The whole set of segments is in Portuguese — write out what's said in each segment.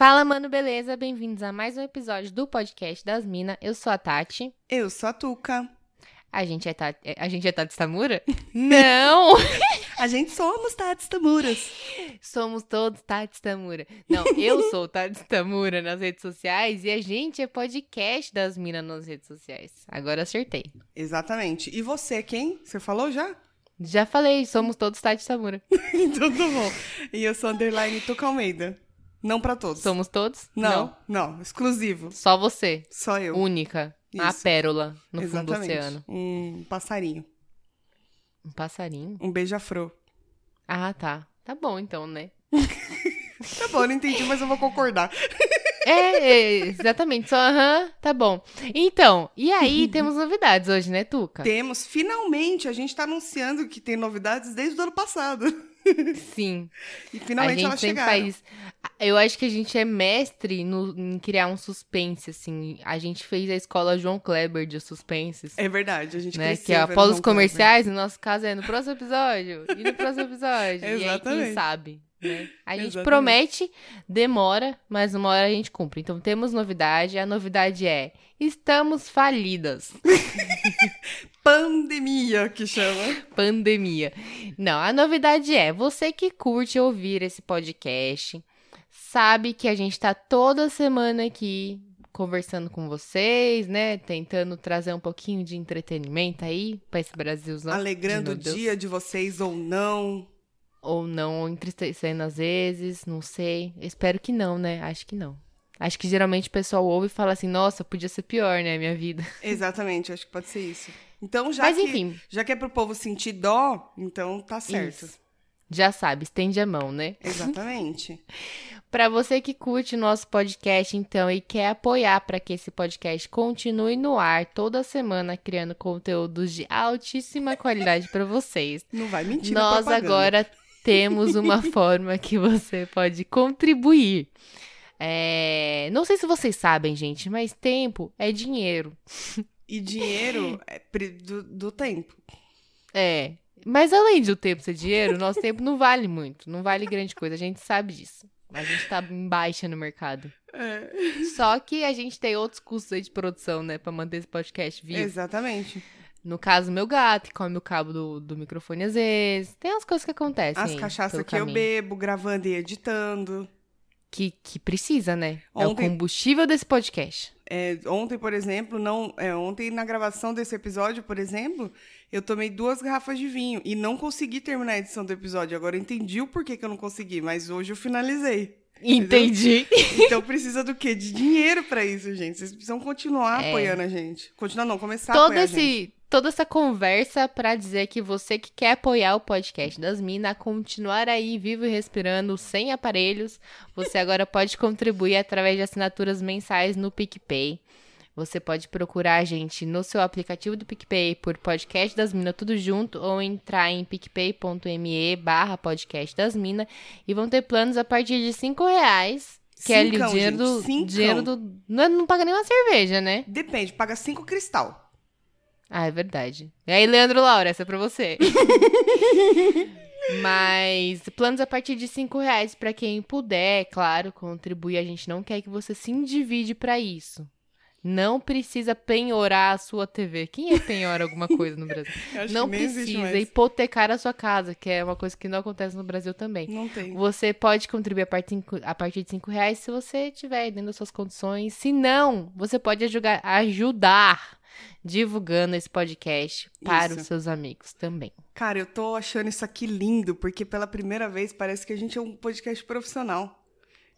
Fala, mano, beleza? Bem-vindos a mais um episódio do podcast das Minas. Eu sou a Tati. Eu sou a Tuca. A gente é Tati, a gente é Tati Tamura? Não! A gente somos Tati Tamuras. Somos todos Tati Tamura. Não, eu sou Tati Tamura nas redes sociais e a gente é podcast das Minas nas redes sociais. Agora acertei. Exatamente. E você, quem? Você falou já? Já falei, somos todos Tati Tamura. então tá bom. E eu sou underline Tuca Almeida. Não pra todos. Somos todos? Não, não, exclusivo. Só você. Só eu. Única. A Isso. pérola no fundo do Exatamente. oceano. Um passarinho. Um passarinho? Um beija-flor. Ah, tá. Tá bom então, né? Tá bom, não entendi, mas eu vou concordar. É, é, exatamente. Só, aham, tá bom. Então, e aí temos novidades hoje, né, Tuca? Temos, finalmente, a gente tá anunciando que tem novidades desde o ano passado. Sim. E A finalmente gente elas sempre chegaram. faz. Eu acho que a gente é mestre no, em criar um suspense, assim. A gente fez a escola João Kleber de suspenses. É verdade, a gente Né? Que é após os João Kleber. comerciais, no nosso caso é no próximo episódio. E no próximo episódio. e aí, quem Exatamente. sabe? né? A gente Exatamente. promete, demora, mas uma hora a gente cumpre. Então temos novidade. A novidade é: estamos falidas. Pandemia, que chama. Pandemia. Não, a novidade é: você que curte ouvir esse podcast, sabe que a gente tá toda semana aqui conversando com vocês, né? Tentando trazer um pouquinho de entretenimento aí pra esse Brasilzão. Alegrando o Meu Deus. dia de vocês ou não. Ou não, ou entristecendo às vezes, não sei. Espero que não, né? Acho que não. Acho que geralmente o pessoal ouve e fala assim: nossa, podia ser pior, né? Minha vida. Exatamente, acho que pode ser isso. Então, já Mas que, enfim, já que é pro povo sentir dó, então tá certo. Isso. já sabe, estende a mão, né? Exatamente. Pra você que curte o nosso podcast, então, e quer apoiar para que esse podcast continue no ar toda semana, criando conteúdos de altíssima qualidade para vocês. Não vai mentir Nós agora temos uma forma que você pode contribuir. É, Não sei se vocês sabem, gente, mas tempo é dinheiro. E dinheiro é do, do tempo. É. Mas além do tempo ser dinheiro, nosso tempo não vale muito. Não vale grande coisa. A gente sabe disso. A gente tá em baixa no mercado. É, Só que a gente tem outros custos aí de produção, né? Pra manter esse podcast vivo. exatamente. No caso, meu gato, que come o cabo do, do microfone às vezes. Tem umas coisas que acontecem. As cachaças que eu caminho. bebo, gravando e editando. Que, que precisa, né? É o Ontem- combustível desse podcast. É, ontem, por exemplo, não. é, ontem, na gravação desse episódio, por exemplo, eu tomei duas garrafas de vinho e não consegui terminar a edição do episódio. Agora eu entendi o porquê que eu não consegui, mas hoje eu finalizei. Entendi. Então precisa do quê? De dinheiro pra isso, gente. Vocês precisam continuar É. apoiando a gente. Continuar não, começar a Todo apoiar a gente. Toda essa conversa pra dizer que você que quer apoiar o podcast das Minas, continuar aí vivo e respirando sem aparelhos, você agora pode contribuir através de assinaturas mensais no PicPay. Você pode procurar a gente no seu aplicativo do PicPay por Podcast das Minas, tudo junto, ou entrar em picpay.me barra podcast das Minas e vão ter planos a partir de 5 reais. Que é ali o Cincão, dinheiro do. gente, cincão. Dinheiro do. Não, não paga nem uma cerveja, né? Depende, paga cinco cristal. Ah, é verdade. E aí, Leandro Laura, essa é pra você. Mas planos a partir de 5 reais pra quem puder, claro, contribuir. A gente não quer que você se endivide pra isso. Não precisa penhorar a sua TV. Quem é penhora alguma coisa no Brasil? Não precisa hipotecar a sua casa, que é uma coisa que não acontece no Brasil também. Não tem. Você pode contribuir a partir, a partir de 5 reais se você tiver dentro das suas condições. Se não, você pode ajudar, ajudar divulgando esse podcast para Isso. os seus amigos também. Cara, eu tô achando isso aqui lindo, porque pela primeira vez parece que a gente é um podcast profissional.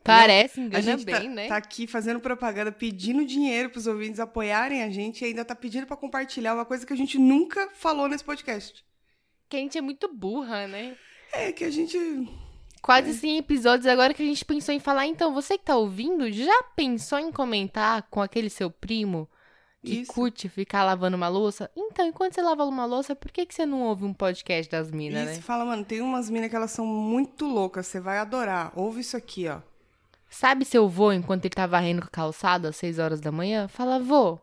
Parece, A engana gente bem, tá, né? tá aqui fazendo propaganda, pedindo dinheiro pros ouvintes apoiarem a gente e ainda tá pedindo pra compartilhar uma coisa que a gente nunca falou nesse podcast. Que a gente é muito burra, né? É que a gente. Quase 100 episódios agora que a gente pensou em falar. Então, você que tá ouvindo, já pensou em comentar com aquele seu primo que Isso. curte ficar lavando uma louça? Então, enquanto você lava uma louça, por que, que você não ouve um podcast das minas, né? fala, mano, tem umas minas que elas são muito loucas, você vai adorar. Ouve isso aqui, ó. Sabe seu vô, enquanto ele tá varrendo com a calçada às 6 horas da manhã? Fala, vô,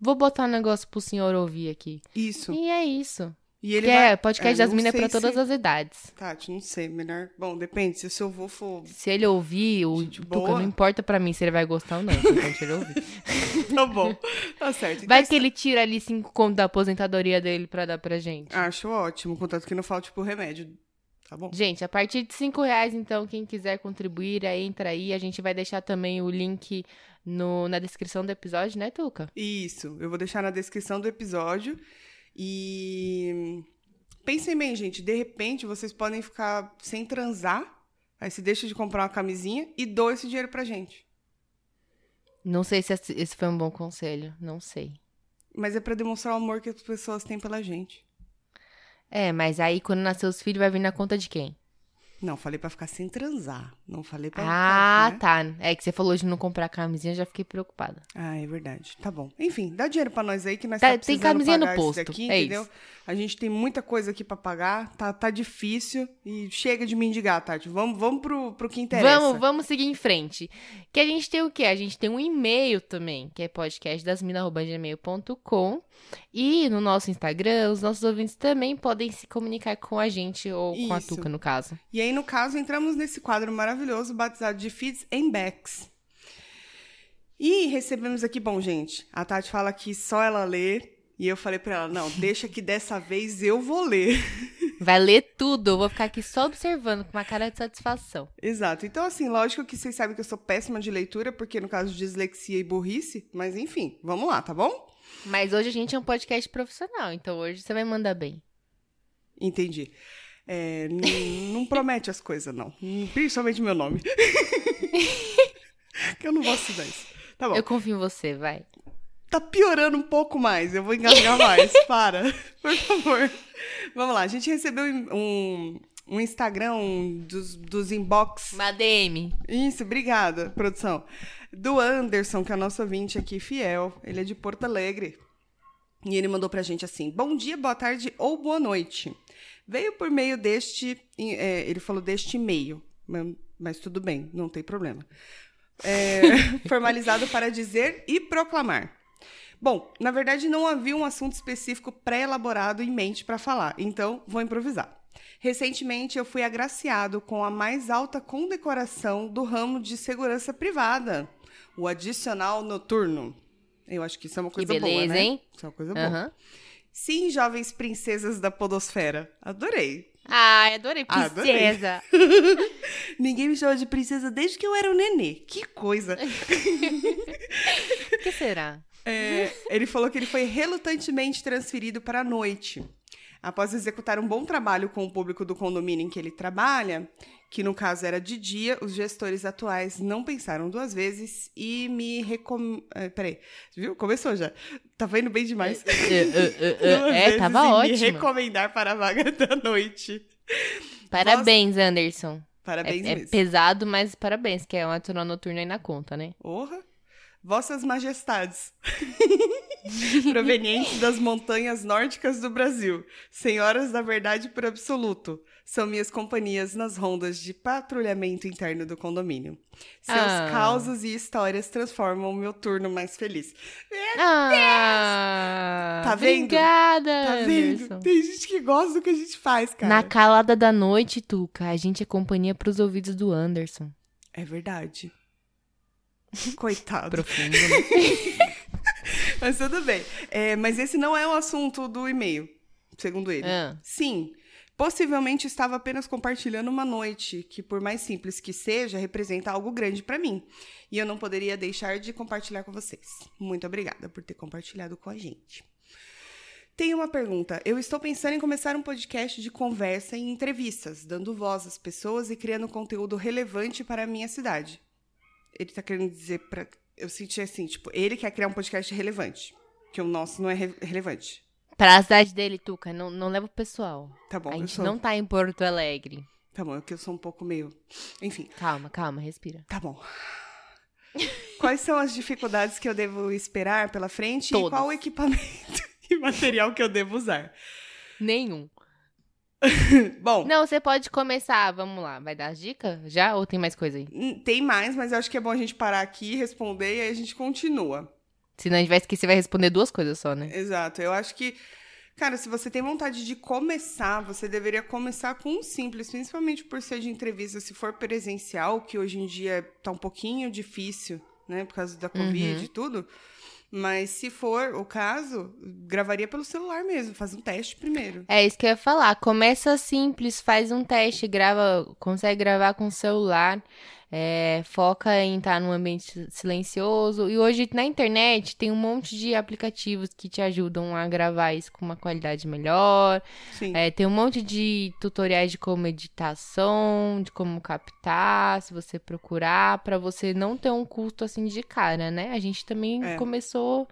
vou botar um negócio pro senhor ouvir aqui. Isso. E é isso. E ele Que vai... é, podcast É, das minas é pra todas se- as idades. Tati, não sei, melhor... Bom, depende, se o seu avô for... Se ele ouvir, o Gente Tuca, boa. não importa pra mim se ele vai gostar ou não, então importante ele ouvir. Tá bom, tá certo. Então, Vai que ele tira ali cinco contos da aposentadoria dele pra dar pra gente. Acho ótimo, contanto que não falte pro remédio, tá bom? Gente, a partir de cinco reais, então, quem quiser contribuir, aí entra aí. A gente vai deixar também o link no, na descrição do episódio, né, Tuca? Isso, eu vou deixar na descrição do episódio. E pensem bem, gente, de repente vocês podem ficar sem transar, aí se deixa de comprar uma camisinha e doa esse dinheiro pra gente. Não sei se esse esse foi um bom conselho, não sei. Mas é pra demonstrar o amor que as pessoas têm pela gente. É, mas aí quando nascer os filhos vai vir na conta de quem? Não, falei pra ficar sem transar, não falei pra Ah, ficar, né? tá. É que você falou de não comprar camisinha, eu já fiquei preocupada. Ah, é verdade. Tá bom. Enfim, dá dinheiro pra nós aí que nós Tá- tá, tem camisinha no isso posto, daqui, é entendeu? isso. A gente tem muita coisa aqui pra pagar, tá, tá difícil e chega de mendigar, Tati. Vamos, vamos pro, pro que interessa. Vamos, vamos seguir em frente. Que a gente tem o quê? A gente tem um e-mail também, que é podcastdasmina.gmail.com. E no nosso Instagram, os nossos ouvintes também podem se comunicar com a gente, ou com a Isso. Tuca, no caso. E aí, no caso, entramos nesse quadro maravilhoso batizado de Feeds and Backs. E recebemos aqui, bom, gente, a Tati fala que só ela lê. E eu falei pra ela, não, deixa que dessa vez eu vou ler. Vai ler tudo, eu vou ficar aqui só observando, com uma cara de satisfação. Exato. Então, assim, lógico que vocês sabem que eu sou péssima de leitura, porque no caso de dislexia e burrice, mas enfim, vamos lá, tá bom? Mas hoje a gente é um podcast profissional, então hoje você vai mandar bem. Entendi. É, não promete as coisas, não. Principalmente meu nome. que eu não vou estudar isso. Tá bom. Eu confio em você, vai. Tá piorando um pouco mais. Eu vou engasgar mais. Para. Por favor. Vamos lá. A gente recebeu um, um Instagram um dos, dos inbox. Uma DM. Isso, obrigada, produção. Do Anderson, que é nosso ouvinte aqui, fiel. Ele é de Porto Alegre. E ele mandou pra gente assim: Bom dia, boa tarde ou boa noite. Veio por meio deste. é, ele falou deste e-mail. Mas, tudo bem, não tem problema. É, formalizado para dizer e proclamar. Bom, na verdade não havia um assunto específico pré-elaborado em mente para falar, então vou improvisar. Recentemente eu fui agraciado com a mais alta condecoração do ramo de segurança privada, o adicional noturno. Eu acho que isso é uma coisa boa, beleza, né? hein? Isso é uma coisa boa. Sim, jovens princesas da podosfera. Adorei. Ai, adorei, Ah, adorei. princesa. Ninguém me chama de princesa desde que eu era um nenê. Que coisa. O que será? É, ele falou que ele foi relutantemente transferido para a noite. Após executar um bom trabalho com o público do condomínio em que ele trabalha, que no caso era de dia, os gestores atuais não pensaram duas vezes e me recom... É, peraí, viu? Começou já. Tava indo bem demais. É, é, é, é, tava e Me ótimo. recomendar para a vaga da noite. Parabéns, Anderson. Parabéns É, é mesmo. pesado, mas parabéns, que é um adicional noturno aí na conta, né? Orra. Vossas Majestades, provenientes das montanhas nórdicas do Brasil, senhoras da verdade por absoluto, são minhas companhias nas rondas de patrulhamento interno do condomínio. Seus Ah. causos e histórias transformam o meu turno mais feliz. Ah! Tá vendo? Obrigada, Tá vendo? Anderson. Tem gente que gosta do que a gente faz, cara. Na calada da noite, Tuca, a gente é companhia pros ouvidos do Anderson. É verdade. Coitado. Profundo, né? Mas tudo bem. É, mas esse não é o assunto do e-mail, segundo ele. Ah. Sim. Possivelmente estava apenas compartilhando uma noite, que por mais simples que seja, representa algo grande para mim. E eu não poderia deixar de compartilhar com vocês. Muito obrigada por ter compartilhado com a gente. Tenho uma pergunta. Eu estou pensando em começar um podcast de conversa e entrevistas, dando voz às pessoas e criando conteúdo relevante para a minha cidade. Ele está querendo dizer para eu senti assim, tipo, ele quer criar um podcast relevante, que o nosso não é re- relevante. Pra cidade dele, Tuca, não, não leva o pessoal. Tá bom, a gente sou... não tá em Porto Alegre. Tá bom, é que eu sou um pouco meio. Enfim, Calma, calma, respira. tá bom. Quais são as dificuldades que eu devo esperar pela frente e Todas. qual o equipamento e material que eu devo usar? Nenhum. Bom, Não, você pode começar, vamos lá. Vai dar as dicas já ou tem mais coisa aí? n- tem mais, mas eu acho que é bom a gente parar aqui, responder e aí a gente continua. Senão a gente vai esquecer, vai responder duas coisas só, né? Exato. Eu acho que Cara, se você tem vontade de começar, você deveria começar com um simples, principalmente por ser de entrevista, se for presencial, que hoje em dia tá um pouquinho difícil, né, por causa da Covid Uhum. e tudo. Mas se for o caso, gravaria pelo celular mesmo, faz um teste primeiro. É isso que eu ia falar. Começa simples, faz um teste, grava, consegue gravar com o celular, é, foca em estar num ambiente silencioso. E hoje na internet tem um monte de aplicativos que te ajudam a gravar isso com uma qualidade melhor. É, tem um monte de tutoriais de como editação, de como captar, se você procurar, pra você não ter um custo assim de cara, né? A gente também É. começou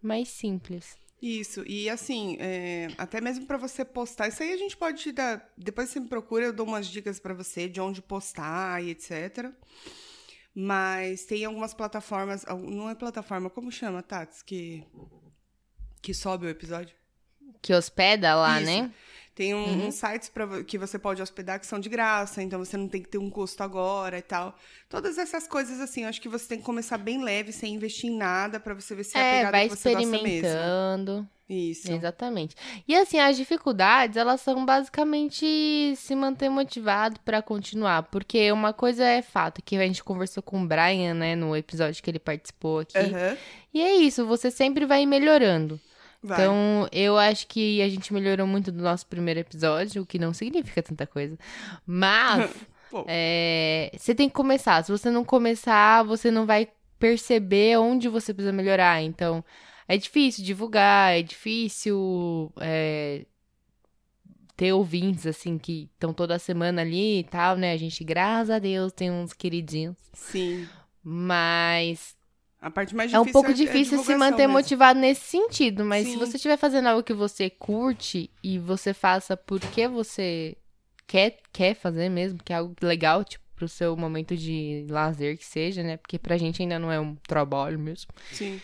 mais simples. Isso, e assim, é, até mesmo para você postar, isso aí a gente pode te dar. Depois você me procura, eu dou umas dicas para você de onde postar e etc. Mas tem algumas plataformas, não é plataforma, como chama, Tats? Que, que sobe o episódio? Que hospeda lá, Isso. né? Tem um, Uhum. uns sites pra, que você pode hospedar que são de graça, então você não tem que ter um custo agora e tal. Todas essas coisas, assim, eu acho que você tem que começar bem leve, sem investir em nada, pra você ver se é, a É, pegada vai que você gosta mesmo. experimentando. Isso. Exatamente. E assim, as dificuldades, elas são basicamente se manter motivado pra continuar. Porque uma coisa é fato, que a gente conversou com o Brian, né, no episódio que ele participou aqui. Aham. E é isso, você sempre vai melhorando. Vai. Então, eu acho que a gente melhorou muito do nosso primeiro episódio, o que não significa tanta coisa. Mas é, você tem que começar. Se você não começar, você não vai perceber onde você precisa melhorar. Então, é difícil divulgar, é difícil é, ter ouvintes, assim, que estão toda semana ali e tal, né? A gente, graças a Deus, tem uns queridinhos. Sim. Mas A parte mais é difícil um pouco é difícil se manter mesmo. motivado nesse sentido, mas se Sim. você estiver fazendo algo que você curte e você faça porque você quer, quer fazer mesmo, que é algo legal, tipo, pro seu momento de lazer que seja, né? Porque pra gente ainda não é um trabalho mesmo. Sim.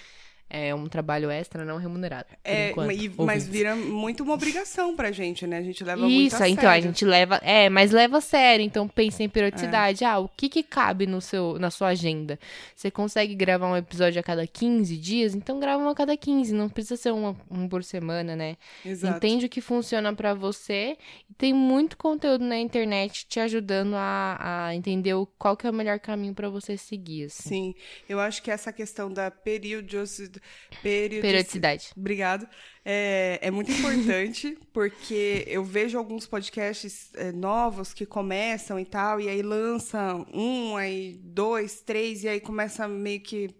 É um trabalho extra não remunerado. É, enquanto, e- mas vira muito uma obrigação pra gente, né? A gente leva muito Isso, a então a sério. gente leva. É, mas leva a sério. Então pensa em periodicidade. É. Ah, o que que cabe no seu, na sua agenda? Você consegue gravar um episódio a cada 15 dias? Então grava um a cada 15. Não precisa ser um, um por semana, né? Exato. Entende o que funciona pra você. E tem muito conteúdo na internet te ajudando a, a entender qual que é o melhor caminho pra você seguir. Assim. Sim, eu acho que essa questão da periodicidade. Periodici- Periodicidade. Obrigado. É, é muito importante, porque eu vejo alguns podcasts é, novos que começam e tal, e aí lança um, aí dois, três, e aí começa meio que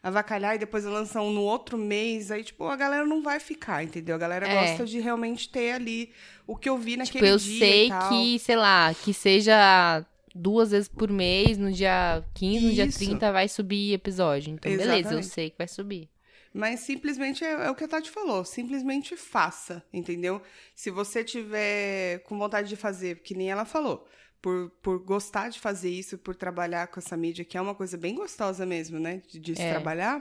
avacalhar, e depois lança um no outro mês, aí, tipo, a galera não vai ficar, entendeu? A galera É. gosta de realmente ter ali o que eu vi naquele Tipo, eu dia sei e tal. que, sei lá, que seja duas vezes por mês, no dia 15, no dia Isso. 30 vai subir episódio. Então, beleza, eu Exatamente. sei que vai subir. Mas simplesmente é, é o que a Tati falou, simplesmente faça, entendeu? Se você tiver com vontade de fazer, que nem ela falou, por, por gostar de fazer isso, por trabalhar com essa mídia, que é uma coisa bem gostosa mesmo, né? De, de se É. trabalhar,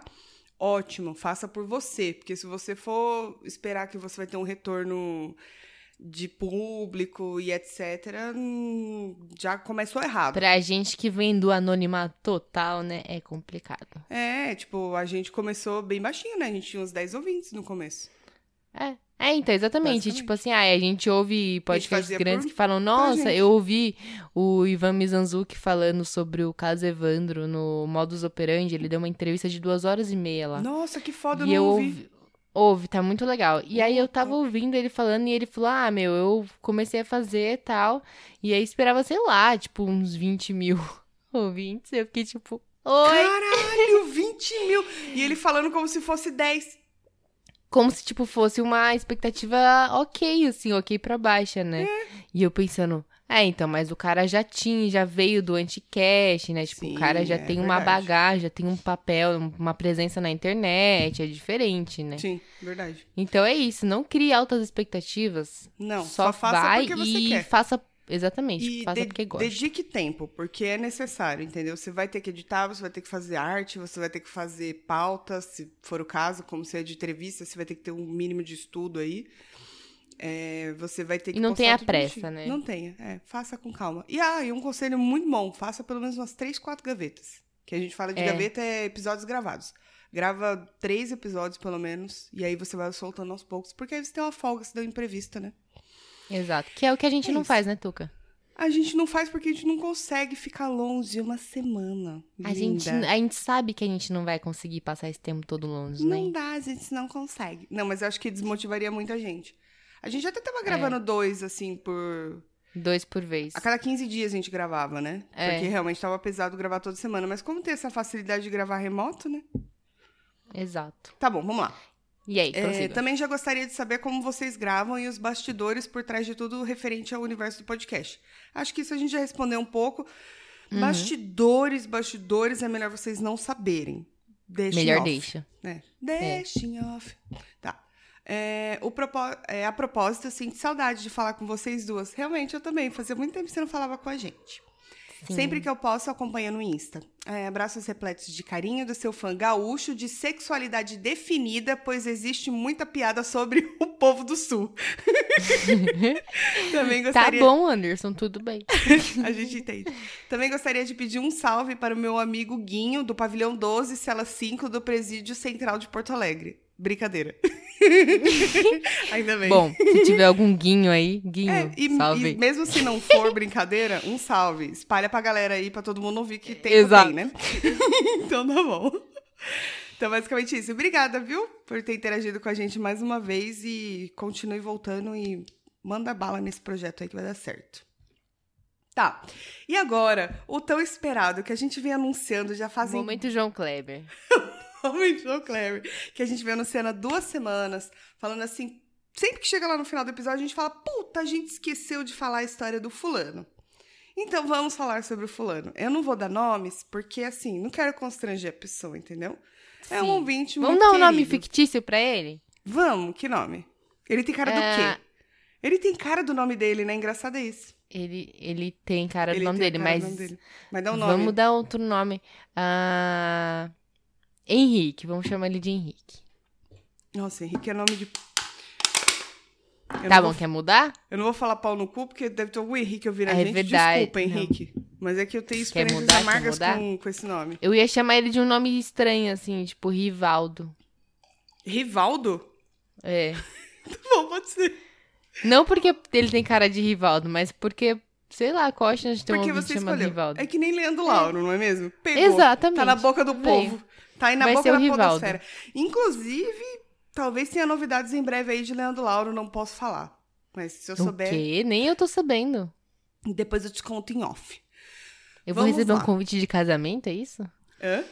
ótimo, faça por você. Porque se você for esperar que você vai ter um retorno de público e etc., hum, já começou errado. Pra gente que vem do anonimato total, né, é complicado. É, tipo, a gente começou bem baixinho, né? A gente tinha uns 10 ouvintes no começo. É. É, então, exatamente. Tipo assim, ah, a gente ouve podcasts grandes por- que falam, nossa, gente." eu ouvi o Ivan Mizanzuki falando sobre o caso Evandro no Modus Operandi. Ele deu uma entrevista de duas horas e meia lá. Nossa, que foda, eu e não eu ouvi. ouvi. Ouve, tá muito legal. E aí eu tava ouvindo ele falando e ele falou: Ah, meu, eu comecei a fazer e tal. E aí esperava, sei lá, tipo, uns 20 mil ouvintes. Eu fiquei tipo, oi! Caralho, 20 mil! E ele falando como se fosse 10. Como se, tipo, fosse uma expectativa ok, assim, ok pra baixa, né? É. E eu pensando, é, então, mas o cara já tinha, já veio do anticast, né? Tipo, Sim, o cara já é tem uma verdade. bagagem, já tem um papel, uma presença na internet, é diferente, né? Sim, verdade. Então é isso, não crie altas expectativas. Não, só, só, faça vai porque você e quer. faça. Exatamente, E faça de- porque gosta. dedique tempo, porque é necessário, entendeu? Você vai ter que editar, você vai ter que fazer arte, você vai ter que fazer pauta, se for o caso, como se é de entrevista, você vai ter que ter um mínimo de estudo aí. É, você vai ter que E não tenha pressa, né? Não tenha, é, faça com calma. E, ah, e um conselho muito bom, faça pelo menos umas três, quatro gavetas. Que a gente fala de É. gaveta é episódios gravados. Grava três episódios, pelo menos, e aí você vai soltando aos poucos, porque aí você tem uma folga, se deu imprevista, né? Exato. Que é o que a gente É não isso. faz, né, Tuca? A gente não faz porque a gente não consegue ficar longe uma semana. A gente, a gente sabe que a gente não vai conseguir passar esse tempo todo longe, né? Não dá, a gente não consegue. Não, mas eu acho que desmotivaria muita gente. A gente até tava gravando dois, assim, por. Dois por vez. A cada 15 dias a gente gravava, né? É. Porque realmente tava pesado gravar toda semana. Mas como tem essa facilidade de gravar remoto, né? Exato. Tá bom, vamos lá. E aí, É, também já gostaria de saber como vocês gravam e os bastidores por trás de tudo referente ao universo do podcast. Acho que isso a gente já respondeu um pouco. Uhum. Bastidores, bastidores, é melhor vocês não saberem. Deixem Melhor off. deixa. É. Deixem off. Tá. É, o é, a propósito, eu sinto saudade de falar com vocês duas. Realmente, eu também. Fazia muito tempo que você não falava com a gente. Sim. Sempre que eu posso, eu acompanho no Insta. É, abraços repletos de carinho do seu fã gaúcho de sexualidade definida, pois existe muita piada sobre o povo do Sul. Também Tá gostaria... bom, Anderson, tudo bem. A gente entende. Também gostaria de pedir um salve para o meu amigo Guinho, do pavilhão 12, cela 5, do Presídio Central de Porto Alegre. Brincadeira. Ainda bem. Bom, se tiver algum guinho aí, guinho, É, e, salve. e mesmo se não for brincadeira, um salve. Espalha pra galera aí, pra todo mundo ouvir que tem Exato. tem, né? então tá bom. Então, basicamente isso. Obrigada, viu? Por ter interagido com a gente mais uma vez e continue voltando e manda bala nesse projeto aí que vai dar certo. Tá. E agora, o tão esperado que a gente vem anunciando já fazem Momento João Kleber. Realmente, João Kleber. Que a gente vem anunciando há duas semanas, falando assim. Sempre que chega lá no final do episódio, a gente fala: puta, a gente esqueceu de falar a história do fulano. Então vamos falar sobre o fulano. Eu não vou dar nomes, porque assim, não quero constranger a pessoa, entendeu? É um Sim. ouvinte Vamos muito dar um nome fictício pra ele? Vamos, que nome? Ele tem cara do É. quê? Ele tem cara do nome dele, né? Engraçado é isso. Ele, ele tem cara do Ele nome dele, mas do nome dele. Mas dá um nome. vamos dar outro nome. Ah, Henrique, vamos chamar ele de Henrique. Nossa, Henrique é nome de. Eu tá não bom, vou quer mudar? Eu não vou falar pau no cu, porque deve ter algum Henrique ouvindo a É gente. verdade, Desculpa, não. Henrique. Mas é que eu tenho experiências mudar, amargas com, com esse nome. Eu ia chamar ele de um nome estranho, assim, tipo Rivaldo. Rivaldo? É. Tá bom, pode ser. Não porque ele tem cara de Rivaldo, mas porque, sei lá, qual a chance de ter um porque ouvinte você chamado escolheu. Rivaldo? É que nem Leandro Lauro, não é mesmo? Pegou. Exatamente. Tá na boca do Veio. povo. Tá aí na Vai boca o da podosfera. Inclusive, talvez tenha novidades em breve aí de Leandro Lauro, não posso falar. Mas se eu O souber, quê? Nem eu tô sabendo. depois eu te conto em off. Eu vou Vamos receber lá. um convite de casamento, é isso? Hã?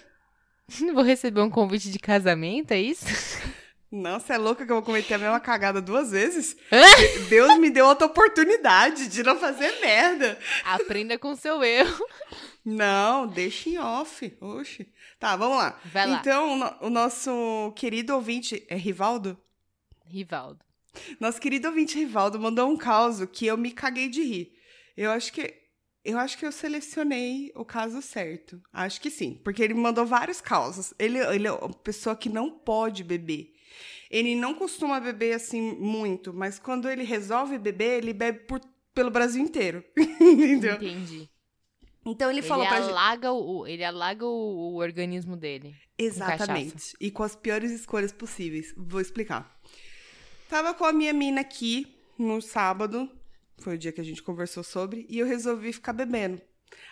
Vou receber um convite de casamento, é isso? Não, você é louca que eu vou cometer a mesma cagada duas vezes? Hã? Deus me deu outra oportunidade de não fazer merda. Aprenda com seu erro. Não, deixa em off. Oxe. Tá, vamos lá. Vai lá. Então, o, no- o nosso querido ouvinte. É Rivaldo? Rivaldo. Nosso querido ouvinte Rivaldo mandou um caos que eu me caguei de rir. Eu acho que. Eu acho que eu selecionei o caso certo. Acho que sim. Porque ele me mandou vários causos. Ele, ele é uma pessoa que não pode beber. Ele não costuma beber assim muito, mas quando ele resolve beber, ele bebe por- pelo Brasil inteiro. Entendeu? Entendi. Então ele Ele, falou pra gente. alaga, o, ele alaga o, o organismo dele. Exatamente. E com as piores escolhas possíveis. Vou explicar. Tava com a minha mina aqui no sábado, foi o dia que a gente conversou sobre, e eu resolvi ficar bebendo.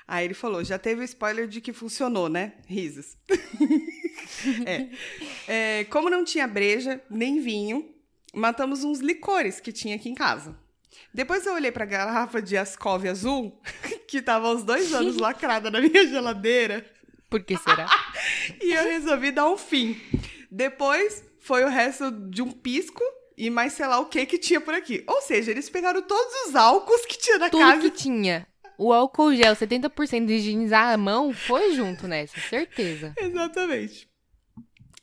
Aí ele falou: já teve o spoiler de que funcionou, né? Risos. É. É, como não tinha breja, nem vinho, matamos uns licores que tinha aqui em casa. Depois eu olhei pra garrafa de Ascov azul, que tava uns dois anos lacrada na minha geladeira. Por que será? E eu resolvi dar um fim. Depois foi o resto de um pisco e mais sei lá o que que tinha por aqui. Ou seja, eles pegaram todos os álcools que tinha na Tudo casa. que tinha. O álcool gel, 70% de higienizar a mão, foi junto nessa, certeza. Exatamente.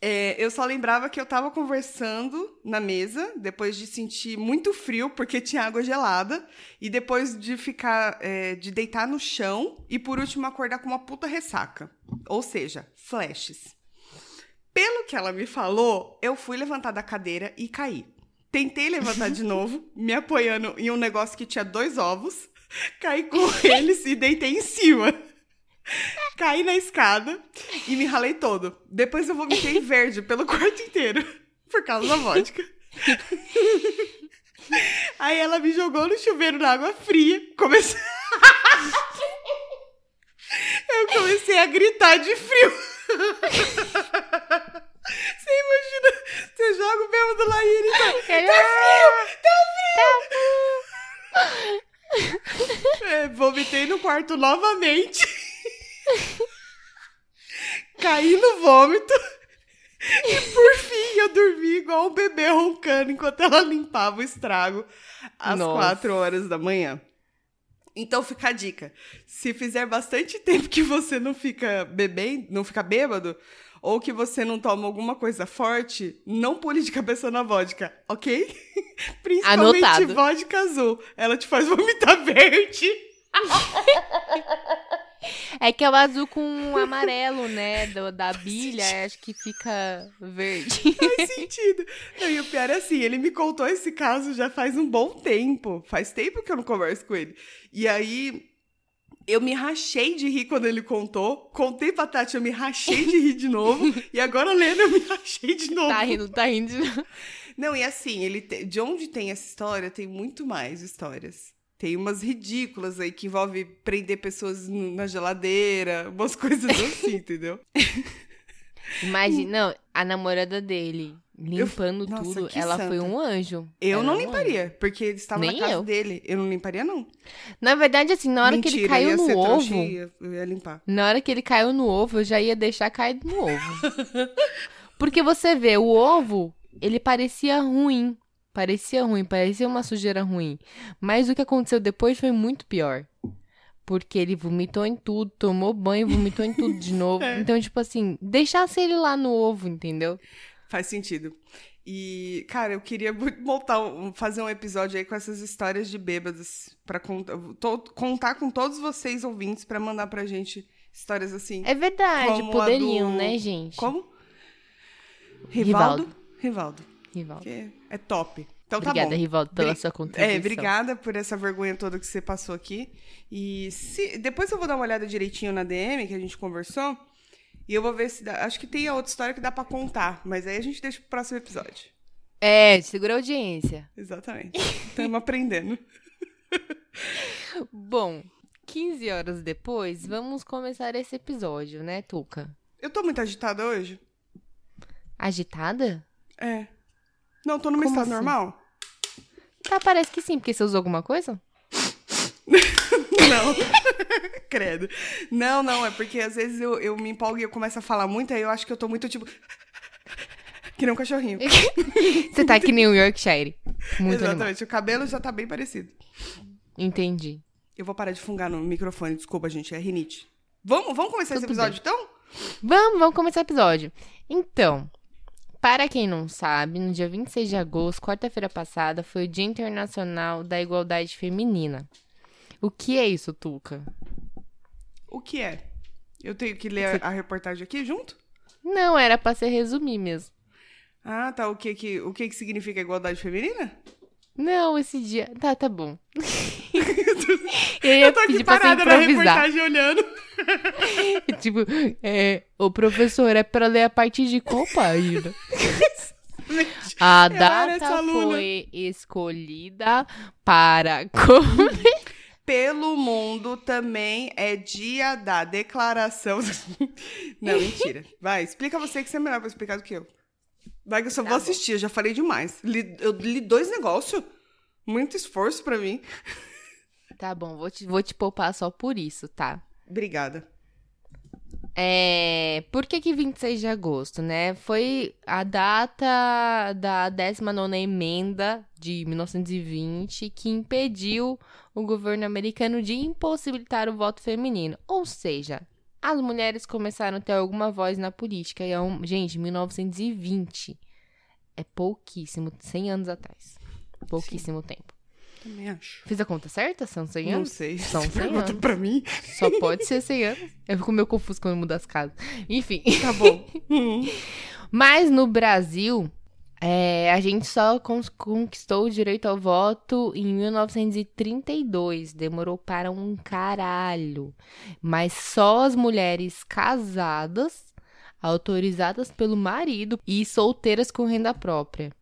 É, eu só lembrava que eu tava conversando na mesa, depois de sentir muito frio, porque tinha água gelada, e depois de ficar, é, de deitar no chão, e por último acordar com uma puta ressaca. Ou seja, flashes. Pelo que ela me falou, eu fui levantar da cadeira e caí. Tentei levantar de novo, me apoiando em um negócio que tinha dois ovos, caí com eles e deitei em cima. Caí na escada e me ralei todo. Depois eu vomitei verde pelo quarto inteiro. Por causa da vodka. Aí ela me jogou no chuveiro na água fria. Comecei. Eu comecei a gritar de frio. Você imagina, você joga o bêbado lá e ele tá. Tá frio! Tá frio! É, vomitei no quarto novamente. Caí no vômito. E por fim eu dormi igual um bebê roncando enquanto ela limpava o estrago às Nossa. quatro horas da manhã. Então fica a dica. Se fizer bastante tempo que você não fica bebendo, não fica bêbado, ou que você não toma alguma coisa forte, não pule de cabeça na vodka, ok? Principalmente Anotado. vodka azul. Ela te faz vomitar verde. É que é o azul com o amarelo, né? do- da bilha, acho que fica verde. Faz sentido. Não, e o pior é assim, ele me contou esse caso já faz um bom tempo. Faz tempo que eu não converso com ele. E aí, eu me rachei de rir quando ele contou. Contei pra Tati, eu me rachei de rir de novo. e agora, lendo, eu me rachei de novo. Tá rindo, tá rindo. Não, e assim, ele te- de onde tem essa história, tem muito mais histórias. Tem umas ridículas aí que envolve prender pessoas na geladeira, umas coisas assim, entendeu? Imagina, não, a namorada dele limpando Nossa, tudo, ela foi santa. um anjo. Eu Ela não é um limparia, porque ele estava Nem na casa eu. dele. Eu não limparia, não. Na verdade, assim, na hora que ele Mentira, caiu no ovo, trouxa e ia- eu ia limpar. na hora que ele caiu no ovo, eu já ia deixar cair no ovo. Porque você vê, o ovo, ele parecia ruim. Parecia ruim, parecia uma sujeira ruim. Mas o que aconteceu depois foi muito pior. Porque ele vomitou em tudo, tomou banho, vomitou em tudo de novo. É. Então, tipo assim, deixasse ele lá no ovo, entendeu? Faz sentido. E, cara, eu queria muito montar um- fazer um episódio aí com essas histórias de bêbados para contar com todos vocês ouvintes pra mandar pra gente histórias assim. É verdade, poderiam, do- né, gente? Como? Rivaldo. Rivaldo? Rivaldo. Rivaldo. É top. Então Obrigada, tá bom. Rivaldo, pela Bri- sua contribuição. É, obrigada por essa vergonha toda que você passou aqui. E se depois eu vou dar uma olhada direitinho na DM que a gente conversou. E eu vou ver se dá. Acho que tem a outra história que dá pra contar. Mas aí a gente deixa pro próximo episódio. É, segura a audiência. Exatamente. Estamos aprendendo. Bom, 15 horas depois, vamos começar esse episódio, né, Tuca? Eu tô muito agitada hoje? Agitada? É. Não, tô no meu Como estado assim? normal? Tá, parece que sim, porque você usou alguma coisa? Não. Credo. Não, não, é porque às vezes eu, eu me empolgo e eu começo a falar muito, aí eu acho que eu tô muito tipo. Que nem um cachorrinho. Você tá que nem o Yorkshire. Muito animado. Exatamente. O cabelo já tá bem parecido. Entendi. Eu vou parar de fungar no microfone, desculpa, gente, é rinite. Vamos, vamos começar esse Tudo episódio, então? Vamos, vamos começar o episódio. Então, para quem não sabe, no dia 26 de agosto, quarta-feira passada, foi o Dia Internacional da Igualdade Feminina. O que é isso, Tuca? O que é? Eu tenho que ler a, a reportagem aqui junto? Não, era pra ser resumir mesmo. Ah, tá. O que que, o que, que significa igualdade feminina? Não, esse dia. Tá, tá bom. eu tô aqui parada na reportagem olhando. tipo, é, o professor é pra ler a partir de qual página? A Eu essa data foi escolhida para. co- Pelo mundo também é dia da declaração. Não, mentira. Vai, explica você que você é melhor pra explicar do que eu. Vai que eu só vou bom. assistir, eu já falei demais. Li- eu li dois negócios. Muito esforço pra mim. Tá bom, vou te, vou te poupar só por isso, tá? Obrigada. É, por que que 26 de agosto, né? Foi a data da 19ª emenda de 1920 que impediu o governo americano de impossibilitar o voto feminino. Ou seja, as mulheres começaram a ter alguma voz na política. E é um, gente, 1920 é pouquíssimo, 100 anos atrás. Pouquíssimo tempo. Também acho. Fiz a conta certa? São 100 Não anos? sei. São Você 100 pergunta anos. pra mim? Só pode ser 100 anos. Eu fico meio confuso quando muda as casas. Enfim. Tá bom. Mas no Brasil, É, a gente só conquistou o direito ao voto em 1932. Demorou para um caralho. Mas só as mulheres casadas, autorizadas pelo marido e solteiras com renda própria.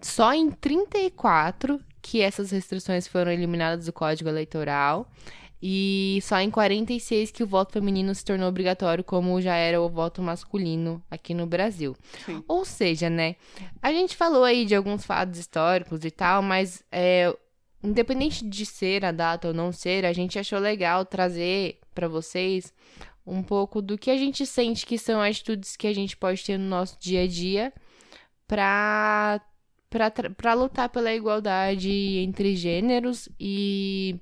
Só em 34 que essas restrições foram eliminadas do Código Eleitoral. E só em 46 que o voto feminino se tornou obrigatório, como já era o voto masculino aqui no Brasil. Sim. Ou seja, né? A gente falou aí de alguns fatos históricos e tal, mas é, independente de ser a data ou não ser, a gente achou legal trazer para vocês um pouco do que a gente sente que são atitudes que a gente pode ter no nosso dia a dia para para lutar pela igualdade entre gêneros e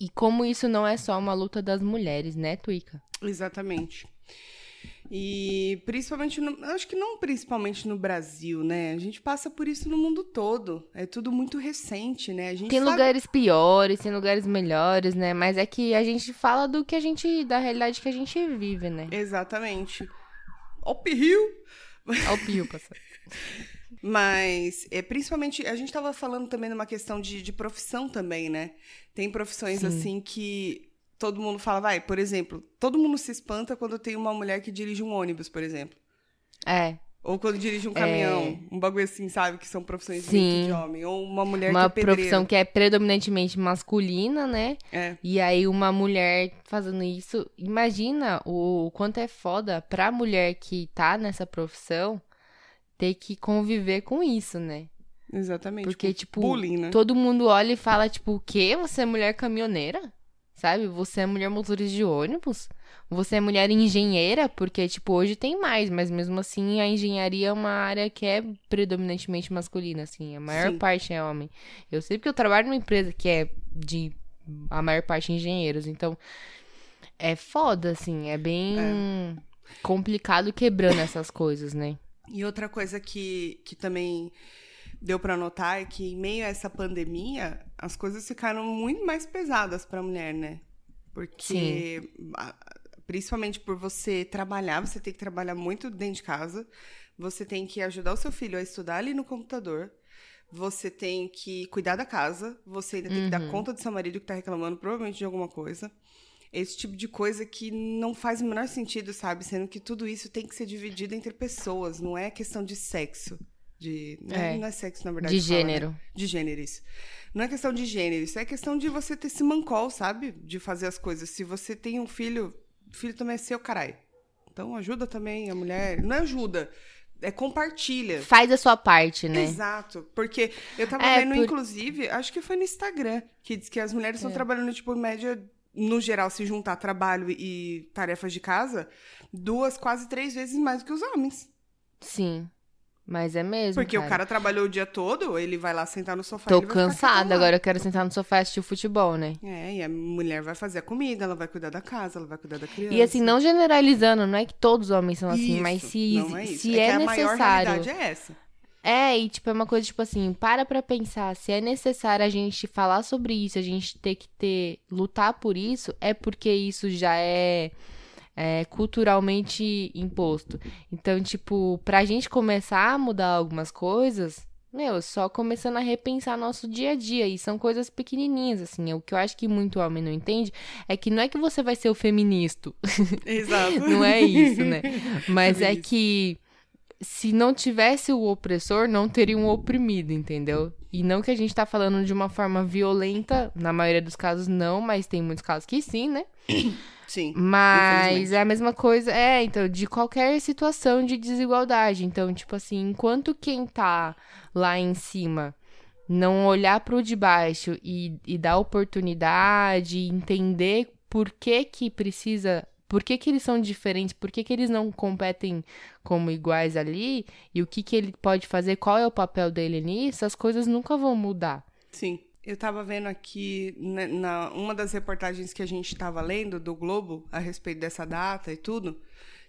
e como isso não é só uma luta das mulheres, né, Tuica? Exatamente. E principalmente, no, acho que não principalmente no Brasil, né? A gente passa por isso no mundo todo. É tudo muito recente, né? A gente tem sabe... lugares piores, tem lugares melhores, né? Mas é que a gente fala do que a gente, da realidade que a gente vive, né? Exatamente. Op Rio. Op Rio, passado. Mas, é, principalmente, a gente estava falando também numa questão de, de profissão também, né? Tem profissões, Sim. assim, que todo mundo fala, vai, por exemplo, todo mundo se espanta quando tem uma mulher que dirige um ônibus, por exemplo. É. Ou quando dirige um caminhão, é... um bagulho assim, sabe? Que são profissões Sim. de homem. Ou uma mulher uma que é Uma profissão que é predominantemente masculina, né? É. E aí uma mulher fazendo isso, imagina o quanto é foda pra mulher que tá nessa profissão ter que conviver com isso, né? Exatamente. Porque, tipo, bullying, né? todo mundo olha e fala, tipo, o quê? Você é mulher caminhoneira? Sabe? Você é mulher motorista de ônibus? Você é mulher engenheira? Porque, tipo, hoje tem mais, mas mesmo assim a engenharia é uma área que é predominantemente masculina, assim. A maior Sim. parte é homem. Eu sei porque eu trabalho numa empresa que é de a maior parte engenheiros, então é foda, assim, é bem é. complicado quebrando essas coisas, né? E outra coisa que, que também deu para notar é que, em meio a essa pandemia, as coisas ficaram muito mais pesadas para a mulher, né? Porque, Sim. principalmente por você trabalhar, você tem que trabalhar muito dentro de casa, você tem que ajudar o seu filho a estudar ali no computador, você tem que cuidar da casa, você ainda tem uhum. que dar uhum. conta do seu marido que tá reclamando provavelmente de alguma coisa esse tipo de coisa que não faz o menor sentido, sabe? Sendo que tudo isso tem que ser dividido entre pessoas, não é questão de sexo. De, né? é. Não é sexo, na verdade. De fala, gênero. Né? De gênero, isso. Não é questão de gênero, isso é questão de você ter esse mancol, sabe? De fazer as coisas. Se você tem um filho, filho também é seu, caralho. Então ajuda também a mulher. Não ajuda, é compartilha. Faz a sua parte, né? Exato. Porque eu tava é, vendo, por... inclusive, acho que foi no Instagram, que diz que as mulheres estão é. trabalhando, tipo, em média no geral, se juntar trabalho e tarefas de casa, duas, quase três vezes mais do que os homens. Sim. Mas é mesmo. Porque cara. o cara trabalhou o dia todo, ele vai lá sentar no sofá. Tô cansada, agora eu quero sentar no sofá e assistir o futebol, né? É, e a mulher vai fazer a comida, ela vai cuidar da casa, ela vai cuidar da criança. E assim, não generalizando, não é que todos os homens são assim, isso, mas se, é isso. se é, é, é necessário. A maior realidade é essa. É, e tipo, é uma coisa tipo assim, para pra pensar, se é necessário a gente falar sobre isso, a gente ter que ter, lutar por isso, é porque isso já é, é culturalmente imposto. Então, tipo, pra gente começar a mudar algumas coisas, meu, só começando a repensar nosso dia a dia. E são coisas pequenininhas, assim. O que eu acho que muito homem não entende é que não é que você vai ser o feminista. Exato. não é isso, né? Mas é, é que se não tivesse o opressor, não teria um oprimido, entendeu? E não que a gente tá falando de uma forma violenta, na maioria dos casos não, mas tem muitos casos que sim, né? Sim. Mas é a mesma coisa, é, então, de qualquer situação de desigualdade. Então, tipo assim, enquanto quem tá lá em cima não olhar pro de baixo e, e dar oportunidade, entender por que que precisa por que, que eles são diferentes, por que, que eles não competem como iguais ali, e o que, que ele pode fazer, qual é o papel dele nisso, as coisas nunca vão mudar. Sim. Eu estava vendo aqui, na, né, na, uma das reportagens que a gente estava lendo do Globo, a respeito dessa data e tudo,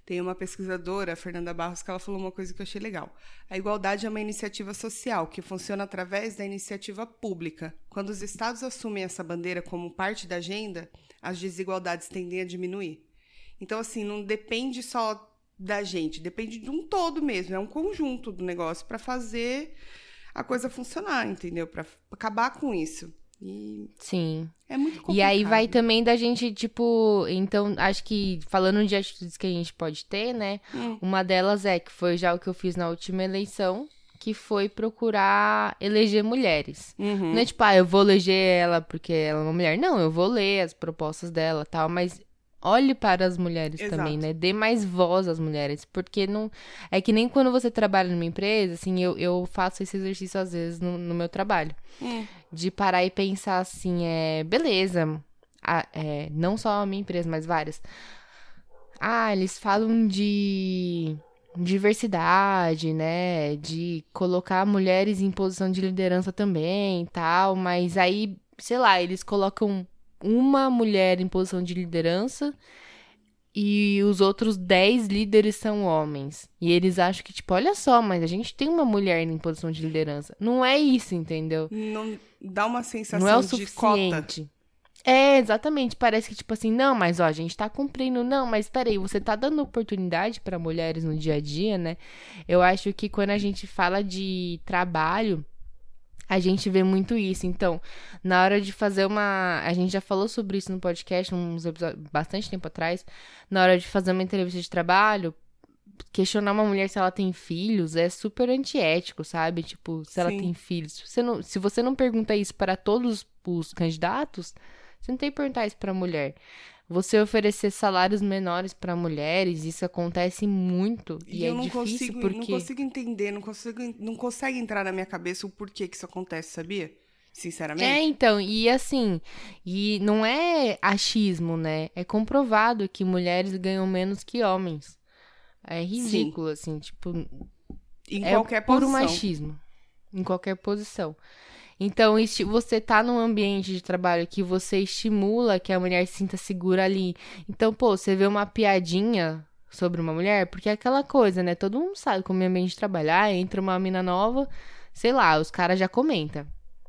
tem uma pesquisadora, Fernanda Barros, que ela falou uma coisa que eu achei legal. A igualdade é uma iniciativa social que funciona através da iniciativa pública. Quando os estados assumem essa bandeira como parte da agenda, as desigualdades tendem a diminuir. Então, assim, não depende só da gente, depende de um todo mesmo, é um conjunto do negócio para fazer a coisa funcionar, entendeu? Para acabar com isso. E Sim. é muito complicado. E aí vai também da gente, tipo, então, acho que falando de atitudes que a gente pode ter, né? Hum. Uma delas é que foi já o que eu fiz na última eleição, que foi procurar eleger mulheres. Uhum. Não é tipo, ah, eu vou eleger ela porque ela é uma mulher. Não, eu vou ler as propostas dela tal, mas olhe para as mulheres Exato. também, né? Dê mais voz às mulheres. Porque não. É que nem quando você trabalha numa empresa, assim, eu, eu faço esse exercício às vezes no, no meu trabalho. Hum. De parar e pensar assim, é. Beleza. a- é, não só a minha empresa, mas várias. Ah, eles falam de diversidade, né? De colocar mulheres em posição de liderança também e tal, mas aí, sei lá, eles colocam uma mulher em posição de liderança e os outros 10 líderes são homens. E eles acham que, tipo, olha só, mas a gente tem uma mulher em posição de liderança. Não é isso, entendeu? Não dá uma sensação Não é o de cota. suficiente. É, exatamente. Parece que, tipo assim, não, mas ó, a gente tá cumprindo. Não, mas peraí, você tá dando oportunidade pra mulheres no dia a dia, né? Eu acho que quando a gente fala de trabalho, a gente vê muito isso. Então, na hora de fazer uma. A gente já falou sobre isso no podcast, uns episódios, bastante tempo atrás. Na hora de fazer uma entrevista de trabalho, questionar uma mulher se ela tem filhos é super antiético, sabe? Tipo, se ela Sim. tem filhos. Se você, não, se você não pergunta isso para todos os candidatos, você não tem que perguntar isso para mulher. Você oferecer salários menores para mulheres, isso acontece muito e, E, é difícil consigo, porque não consigo entender, não consigo, não consegue entrar na minha cabeça o porquê que isso acontece, sabia? Sinceramente. É, então, e assim, e não é achismo, né? É comprovado que mulheres ganham menos que homens. É ridículo, assim, tipo, em é qualquer puro posição. machismo. Em qualquer posição. Então, você tá num ambiente de trabalho que você estimula que a mulher se sinta segura ali. Então, pô, você vê uma piadinha sobre uma mulher, porque é aquela coisa, né? Todo mundo sabe como é ambiente de trabalhar, entra uma mina nova, sei lá, os caras já comentam.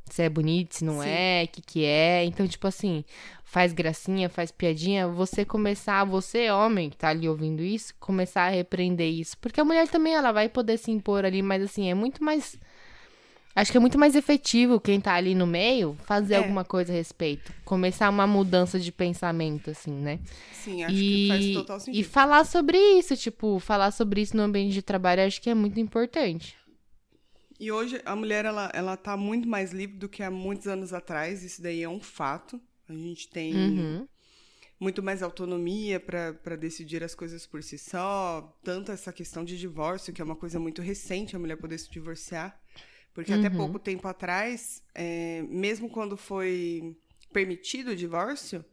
Se é bonito, se não Sim. é, o que que é. Então, tipo assim, faz gracinha, faz piadinha, você começar, você homem que tá ali ouvindo isso, começar a repreender isso. Porque a mulher também, ela vai poder se impor ali, mas assim, é muito mais... Acho que é muito mais efetivo quem tá ali no meio fazer É. alguma coisa a respeito. Começar uma mudança de pensamento, assim, né? Sim, acho que faz E, total e sentido. falar sobre isso, tipo, falar sobre isso no ambiente de trabalho, acho que é muito importante. E hoje a mulher ela, ela tá muito mais livre do que há muitos anos atrás, isso daí é um fato. A gente tem Uhum. muito mais autonomia para decidir as coisas por si só, tanto essa questão de divórcio, que é uma coisa muito recente a mulher poder se divorciar, porque até Uhum. pouco tempo atrás, é, mesmo quando foi permitido o divórcio,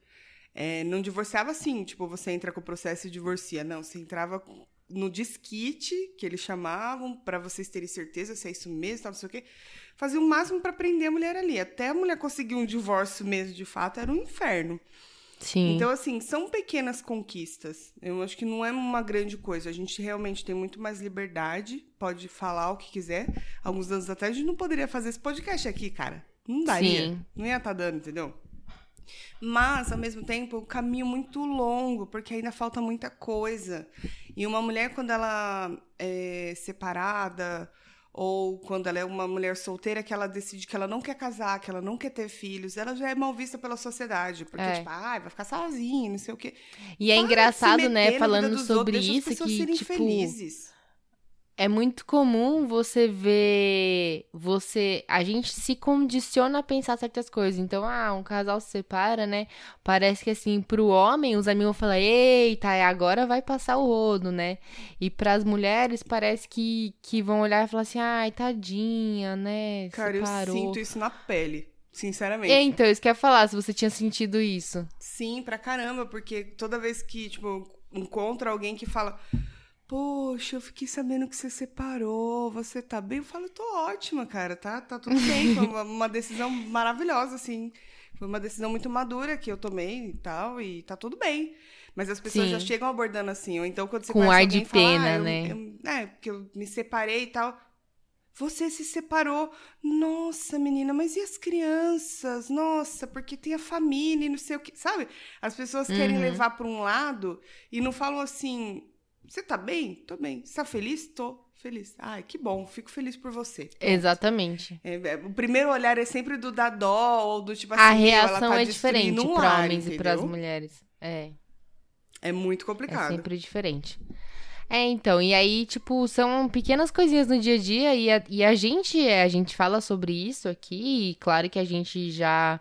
é, não divorciava assim, tipo, você entra com o processo e divorcia. Não, você entrava no disquite, que eles chamavam, para vocês terem certeza se é isso mesmo, tal, não sei o quê. Fazia o máximo para prender a mulher ali. Até a mulher conseguir um divórcio mesmo, de fato, era um inferno. Sim. Então, assim, são pequenas conquistas. Eu acho que não é uma grande coisa. A gente realmente tem muito mais liberdade, pode falar o que quiser. Alguns anos atrás, a gente não poderia fazer esse podcast aqui, cara. Não daria. Sim. Não ia estar dando, entendeu? Mas, ao mesmo tempo, o caminho muito longo, porque ainda falta muita coisa. E uma mulher, quando ela é separada, ou quando ela é uma mulher solteira, que ela decide que ela não quer casar, que ela não quer ter filhos, ela já é mal vista pela sociedade. Porque, É. tipo, ah, vai ficar sozinha, não sei o quê. E é Para se engraçado, né, falando sobre outros, isso, que, tipo, felizes. É muito comum você ver, você, a gente se condiciona a pensar certas coisas. Então, ah, um casal se separa, né? Parece que assim, pro homem, os amigos vão falar, eita, é, agora vai passar o rodo, né? E pras mulheres, parece que, que vão olhar e falar assim, ai, tadinha, né? Cara, Separou. eu sinto isso na pele, sinceramente. Então, isso que eu ia falar, se você tinha sentido isso. Sim, pra caramba, porque toda vez que, tipo, encontro alguém que fala, poxa, eu fiquei sabendo que você separou, você tá bem? Eu falo, tô ótima, cara, tá, tá tudo bem. Foi uma, uma decisão maravilhosa, assim. Foi uma decisão muito madura que eu tomei e tal, e tá tudo bem. Mas as pessoas Sim. já chegam abordando assim, ou então quando você Com ar de alguém, fala, pena, "Ah, eu- né? eu- é, porque eu me separei e tal. Você se separou. Nossa, menina, mas e as crianças? Nossa, porque tem a família e não sei o que. Sabe? As pessoas querem Uhum. levar para um lado e não falam assim. Você tá bem? Tô bem. Você tá feliz? Tô feliz. Ai, que bom, fico feliz por você. Pronto. Exatamente. É, é, o primeiro olhar é sempre do da dó ou do tipo assim. A reação tá é diferente para homens e para as entendeu? mulheres. É. É muito É complicado. sempre diferente. É, então, e aí, tipo, são pequenas coisinhas no dia a dia e a, e a gente, é, a gente fala sobre isso aqui, e claro que a gente já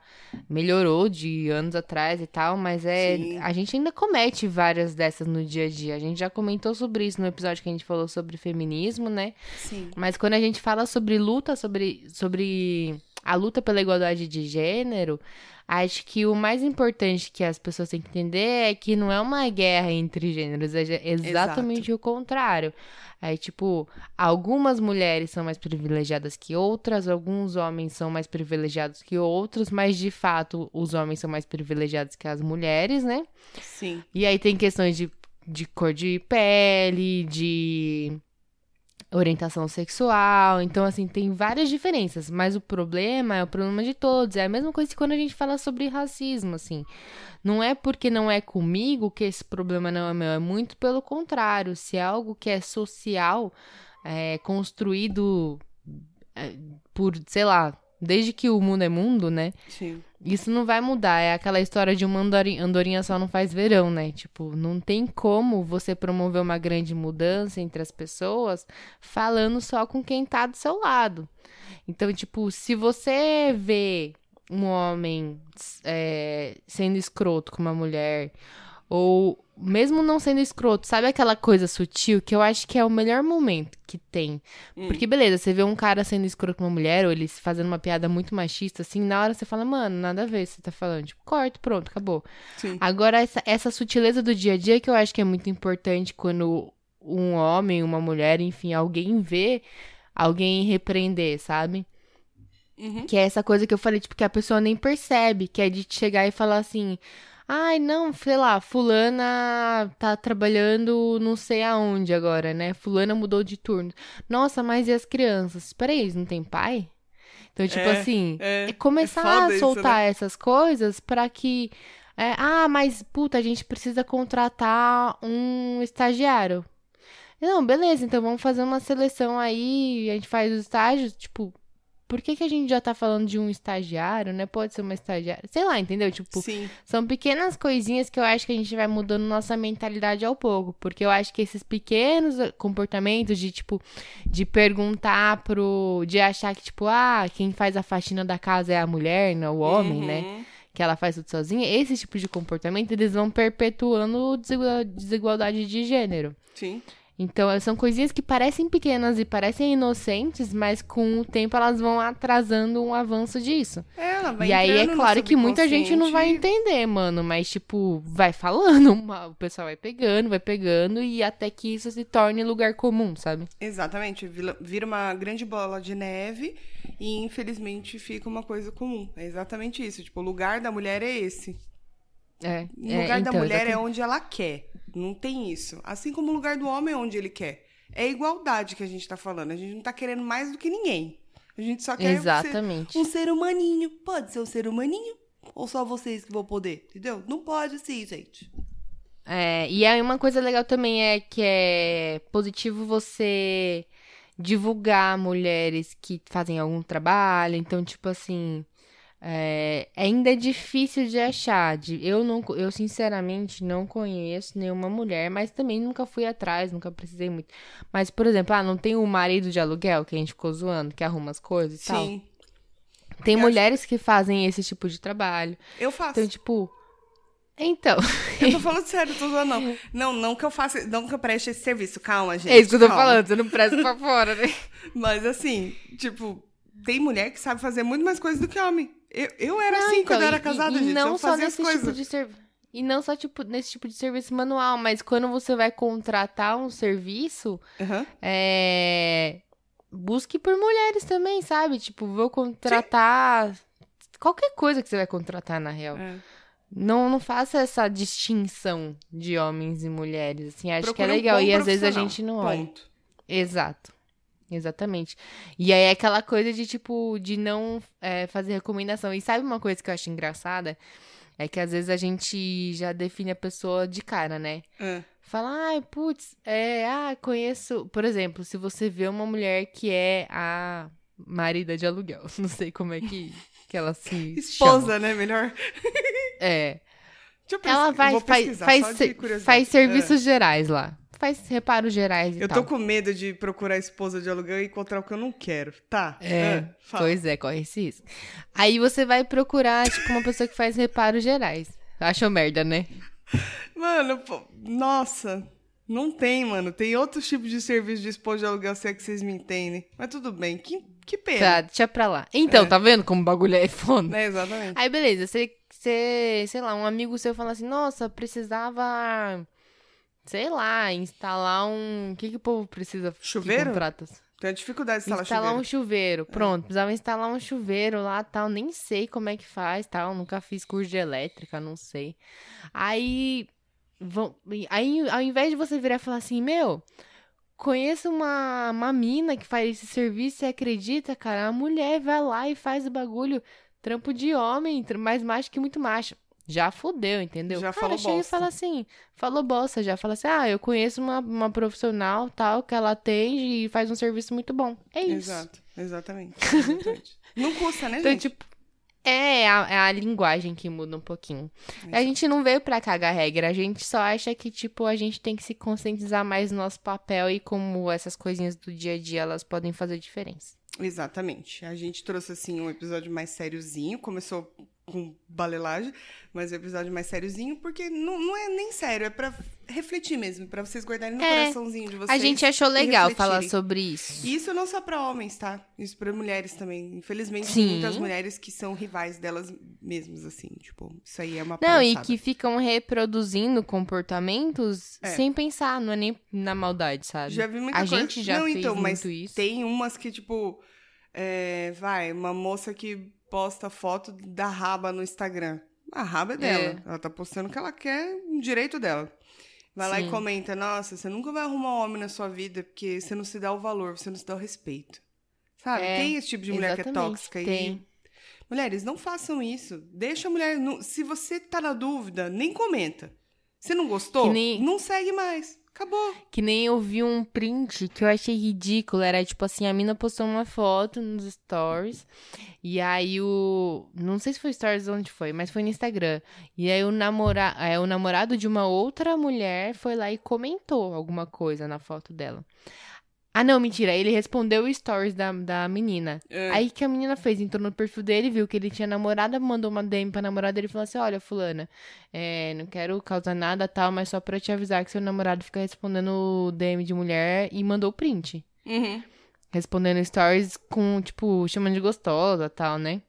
melhorou de anos atrás e tal, mas é, Sim. a gente ainda comete várias dessas no dia a dia. A gente já comentou sobre isso no episódio que a gente falou sobre feminismo, né? Sim. Mas quando a gente fala sobre luta, sobre, sobre a luta pela igualdade de gênero, acho que o mais importante que as pessoas têm que entender é que não é uma guerra entre gêneros, é exatamente o contrário. É tipo, algumas mulheres são mais privilegiadas que outras, alguns homens são mais privilegiados que outros, mas de fato os homens são mais privilegiados que as mulheres, né? Sim. E aí tem questões de, de cor de pele, de orientação sexual. Então, assim, tem várias diferenças. Mas o problema é o problema de todos. É a mesma coisa que quando a gente fala sobre racismo, assim. Não é porque não é comigo que esse problema não é meu. É muito pelo contrário. Se é algo que é social, é construído é, por, sei lá, desde que o mundo é mundo, né? Sim. Isso não vai mudar. É aquela história de uma andori- andorinha só não faz verão, né? Tipo, não tem como você promover uma grande mudança entre as pessoas falando só com quem tá do seu lado. Então, tipo, se você vê um homem é, sendo escroto com uma mulher, ou mesmo não sendo escroto, sabe aquela coisa sutil que eu acho que é o melhor momento que tem. Hum. Porque, beleza, você vê um cara sendo escroto com uma mulher, ou ele fazendo uma piada muito machista, assim, na hora você fala, mano, nada a ver o que você tá falando. Tipo, corta, pronto, acabou. Sim. Agora, essa, essa sutileza do dia a dia que eu acho que é muito importante quando um homem, uma mulher, enfim, alguém vê alguém repreender, sabe? Uhum. Que é essa coisa que eu falei, tipo, que a pessoa nem percebe, que é de chegar e falar assim. Ai, não, sei lá, fulana tá trabalhando não sei aonde agora, né? Fulana mudou de turno. Nossa, mas e as crianças? Peraí, eles não têm pai? Então, tipo É, assim, é. é começar É a isso, soltar né? essas coisas pra que. é, ah, mas puta, a gente precisa contratar um estagiário. Não, beleza, então vamos fazer uma seleção aí, a gente faz os estágios, tipo, por que, que a gente já tá falando de um estagiário, né? Pode ser uma estagiária. Sei lá, entendeu? Tipo, Sim. são pequenas coisinhas que eu acho que a gente vai mudando nossa mentalidade ao pouco. Porque eu acho que esses pequenos comportamentos de, tipo, de perguntar pro. de achar que, tipo, ah, quem faz a faxina da casa é a mulher, não o homem, né? Uhum. Que ela faz tudo sozinha. Esse tipo de comportamento, eles vão perpetuando desigual- desigualdade de gênero. Sim. Então, são coisinhas que parecem pequenas e parecem inocentes, mas com o tempo elas vão atrasando um avanço disso. É, ela vai E aí é claro que muita gente não vai entender, mano, mas tipo, vai falando, o pessoal vai pegando, vai pegando e até que isso se torne lugar comum, sabe? Exatamente, vira uma grande bola de neve e infelizmente fica uma coisa comum. É exatamente isso. Tipo, o lugar da mulher é esse. É. O é, lugar da então, mulher é exatamente. onde ela quer. Não tem isso. Assim como o lugar do homem é onde ele quer. É igualdade que a gente tá falando. A gente não tá querendo mais do que ninguém. A gente só quer ser Exatamente. um ser humaninho. Pode ser um ser humaninho? Ou só vocês que vão poder? Entendeu? Não pode sim, gente. É, e aí uma coisa legal também é que é positivo você divulgar mulheres que fazem algum trabalho. Então, tipo assim, é, ainda é difícil de achar. De, eu, não, eu, sinceramente, não conheço nenhuma mulher, mas também nunca fui atrás, nunca precisei muito. Mas, por exemplo, ah, não tem o marido de aluguel que a gente ficou zoando, que arruma as coisas e tal. Sim. Tem Eu acho- mulheres que fazem esse tipo de trabalho. Eu faço. Então, tipo. Então. Eu tô falando sério, tô zoando, não. Não, não que eu faça, não que eu preste esse serviço. Calma, gente. É isso que eu tô calma. falando, você não presta pra fora, né? Mas assim, tipo, tem mulher que sabe fazer muito mais coisas do que homem. Eu, eu era Não, assim então, quando eu era casada, e, gente. não eu só nesse coisas. tipo de serviço. E não só tipo, nesse tipo de serviço manual, mas quando você vai contratar um serviço, Aham. é... busque por mulheres também, sabe? Tipo, vou contratar qualquer coisa que você vai contratar, na real. É. Não, não faça essa distinção de homens e mulheres, assim, acho que é um legal. bom e às vezes a gente não olha. Exato. Exatamente. E aí é aquela coisa de, tipo, de não é, fazer recomendação. E sabe uma coisa que eu acho engraçada? É que às vezes a gente já define a pessoa de cara, né? É. Fala, ai, putz, é, ah, conheço. Por exemplo, se você vê uma mulher que é a marida de aluguel, não sei como é que, que ela se. Esposa, chama. né? Melhor. É. Deixa eu Ela vai, faz, faz, faz É. serviços gerais lá. Faz reparos gerais Eu tal. tô com medo de procurar esposa de aluguel e encontrar o que eu não quero. Tá. É, ah, pois é, corre esse risco. Aí você vai procurar, tipo, uma pessoa que faz reparos gerais. Achou merda, né? Mano, pô, nossa. Não tem, mano. Tem outros tipos de serviço de esposa de aluguel, se é que vocês me entendem. Mas tudo bem. Que, que pena. Tá, deixa pra lá. Então, É. tá vendo como o bagulho é foda? Né, exatamente. Aí, beleza, você, sei lá, um amigo seu fala assim, nossa, precisava, sei lá, instalar um... O que que o povo precisa? Chuveiro? contrata? Tem dificuldade de instalar, Instalar um chuveiro. chuveiro. Pronto, precisava instalar um chuveiro lá, tal. Nem sei como é que faz, tal. Nunca fiz curso de elétrica, não sei. Aí, vão, aí ao invés de você virar e falar assim, meu, conheço uma, uma mina que faz esse serviço, você acredita, cara? A mulher vai lá e faz o bagulho, trampo de homem, mais macho que muito macho. Já fudeu, entendeu? Já Cara, falou chega e bosta. fala assim, falou bosta, já fala assim, ah, eu conheço uma, uma profissional, tal, que ela atende e faz um serviço muito bom. É isso. Exato, exatamente. exatamente. não custa, né, Então, gente? tipo, é a, é a linguagem que muda um pouquinho. A gente não veio pra cagar regra, a gente só acha que, tipo, a gente tem que se conscientizar mais do nosso papel e como essas coisinhas do dia a dia, elas podem fazer diferença. Exatamente. A gente trouxe, assim, um episódio mais sériozinho. Começou com balelagem, mas um episódio mais sériozinho, porque não, não é nem sério, é pra refletir mesmo, pra vocês guardarem no É. coraçãozinho de vocês. a gente achou legal falar sobre isso. E isso não só pra homens, tá? Isso pra mulheres também. Infelizmente, Sim. tem muitas mulheres que são rivais delas mesmas, assim. Tipo, isso aí é uma Não, e que ficam reproduzindo comportamentos É. sem pensar, não é nem na maldade, sabe? Já vi muita a coisa. gente já não, fez então, mas muito isso. tem umas que, tipo, é, vai, uma moça que posta foto da raba no Instagram. A raba é dela. É. Ela tá postando o que ela quer, um direito dela. Vai lá e Sim. comenta, nossa, você nunca vai arrumar um homem na sua vida porque você não se dá o valor, você não se dá o respeito. Sabe? É, tem esse tipo de mulher que é tóxica. tem. E... Mulheres, não façam isso. Deixa a mulher... Se você tá na dúvida, nem comenta. Se não gostou, nem- não segue mais. Acabou. Que nem eu vi um print que eu achei ridículo. Era tipo assim, a mina postou uma foto nos stories. E aí o. Não sei se foi stories onde foi, mas foi no Instagram. E aí o, namora... é, o namorado de uma outra mulher foi lá e comentou alguma coisa na foto dela. Ah, não, mentira. Ele respondeu o stories da, da menina. É. Aí que a menina fez, entrou no perfil dele, viu que ele tinha namorada, mandou uma DM pra namorada dele e falou assim: Olha, Fulana, é, não quero causar nada tal, mas só pra te avisar que seu namorado fica respondendo DM de mulher e mandou o print. Uhum. Respondendo stories com, tipo, chamando de gostosa tal, né?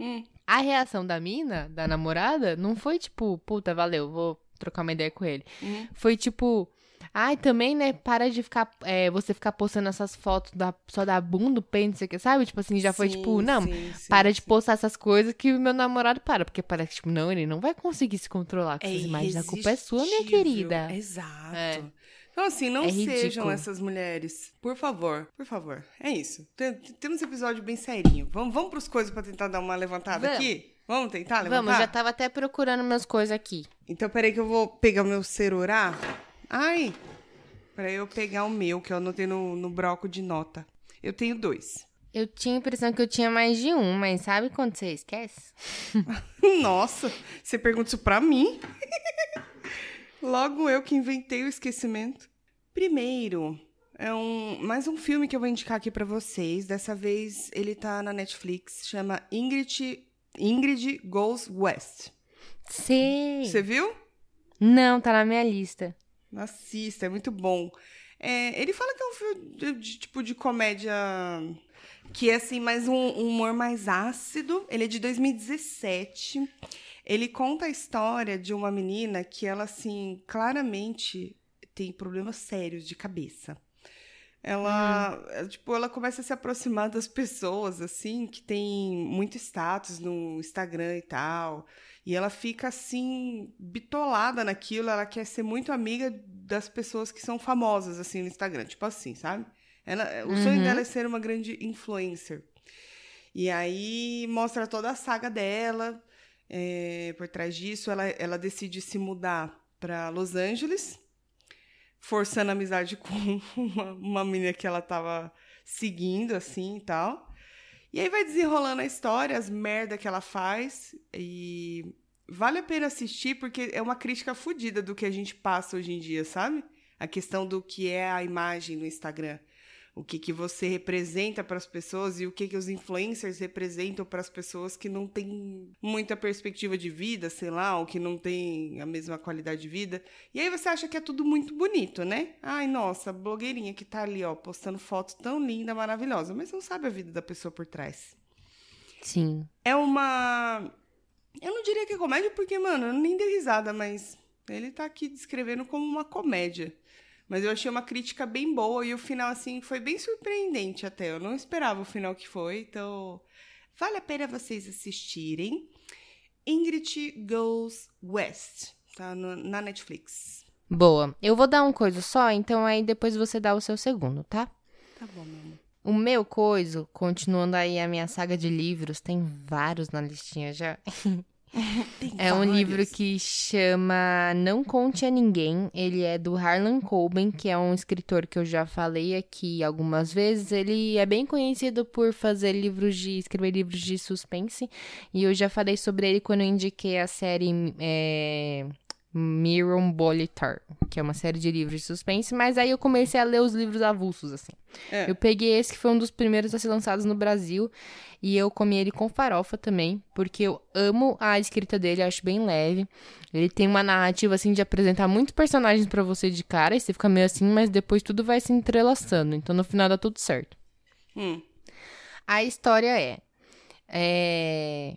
Hum. A reação da mina, da namorada, não foi tipo, puta, valeu, vou trocar uma ideia com ele. Uhum. Foi tipo, ai, também, né, para de ficar, é, você ficar postando essas fotos da, só da bunda, pênis, não sei o que, sabe? Tipo assim, já foi Sim, tipo, não, sim, sim, para de postar essas coisas que o meu namorado para. Porque parece que, tipo, não, ele não vai conseguir se controlar com essas imagens. A culpa é sua, minha querida. Exato. É. Então, assim, não É sejam essas mulheres. Por favor, por favor. É isso. Tem- Temos episódio bem serinho. Vamos, vamos pros coisas pra tentar dar uma levantada Vamos. aqui? Vamos tentar levantar? Vamos, já tava até procurando minhas coisas aqui. Então, peraí que eu vou pegar o meu celular. Ai! Pra eu pegar o meu, que eu anotei no, no bloco de nota. Eu tenho dois. Eu tinha a impressão que eu tinha mais de um, mas sabe quando você esquece? Nossa, você pergunta isso pra mim? Logo eu que inventei o esquecimento. Primeiro, é um mais um filme que eu vou indicar aqui pra vocês. Dessa vez ele tá na Netflix, chama Ingrid Ingrid Goes West. Sei. Você viu? Não, tá na minha lista. Assista, é muito bom. É, ele fala que é um filme de, de- tipo de comédia que é assim, mais um, um humor mais ácido. Ele é de 2017. Ele conta a história de uma menina que ela assim claramente tem problemas sérios de cabeça. Ela, é, tipo, ela começa a se aproximar das pessoas assim que tem muito status no Instagram e tal. E ela fica assim, bitolada naquilo, ela quer ser muito amiga das pessoas que são famosas assim no Instagram, tipo assim, sabe? Ela, o sonho Uhum. dela é ser uma grande influencer. E aí mostra toda a saga dela. é, por trás disso, ela, ela decide se mudar para Los Angeles. Forçando amizade com uma, uma menina que ela tava seguindo, assim e tal. E aí vai desenrolando a história, as merda que ela faz. E vale a pena assistir porque é uma crítica fodida do que a gente passa hoje em dia, sabe? A questão do que é a imagem no Instagram o que, que você representa para as pessoas e o que, que os influencers representam para as pessoas que não têm muita perspectiva de vida, sei lá, ou que não têm a mesma qualidade de vida. E aí você acha que é tudo muito bonito, né? Ai, nossa, blogueirinha que tá ali, ó, postando fotos tão linda, maravilhosa, mas não sabe a vida da pessoa por trás. Sim. É uma. Eu não diria que é comédia, porque, mano, eu nem dei risada, mas ele tá aqui descrevendo como uma comédia. Mas eu achei uma crítica bem boa e o final, assim, foi bem surpreendente até. Eu não esperava o final que foi, então vale a pena vocês assistirem. Ingrid Goes West, tá no, na Netflix. Boa. Eu vou dar um coisa só, então aí depois você dá o seu segundo, tá? Tá bom, meu amor. O meu coisa, continuando aí a minha saga de livros, tem vários na listinha já. É um livro que chama Não Conte a Ninguém. Ele é do Harlan Coben, que é um escritor que eu já falei aqui algumas vezes. Ele é bem conhecido por fazer livros de. escrever livros de suspense. E eu já falei sobre ele quando eu indiquei a série. É... Miron Bolitar, que é uma série de livros de suspense, mas aí eu comecei a ler os livros avulsos, assim. É. Eu peguei esse que foi um dos primeiros a ser lançados no Brasil e eu comi ele com farofa também, porque eu amo a escrita dele, acho bem leve. Ele tem uma narrativa assim de apresentar muitos personagens pra você de cara e você fica meio assim, mas depois tudo vai se entrelaçando, então no final dá tudo certo. Hum. A história é, é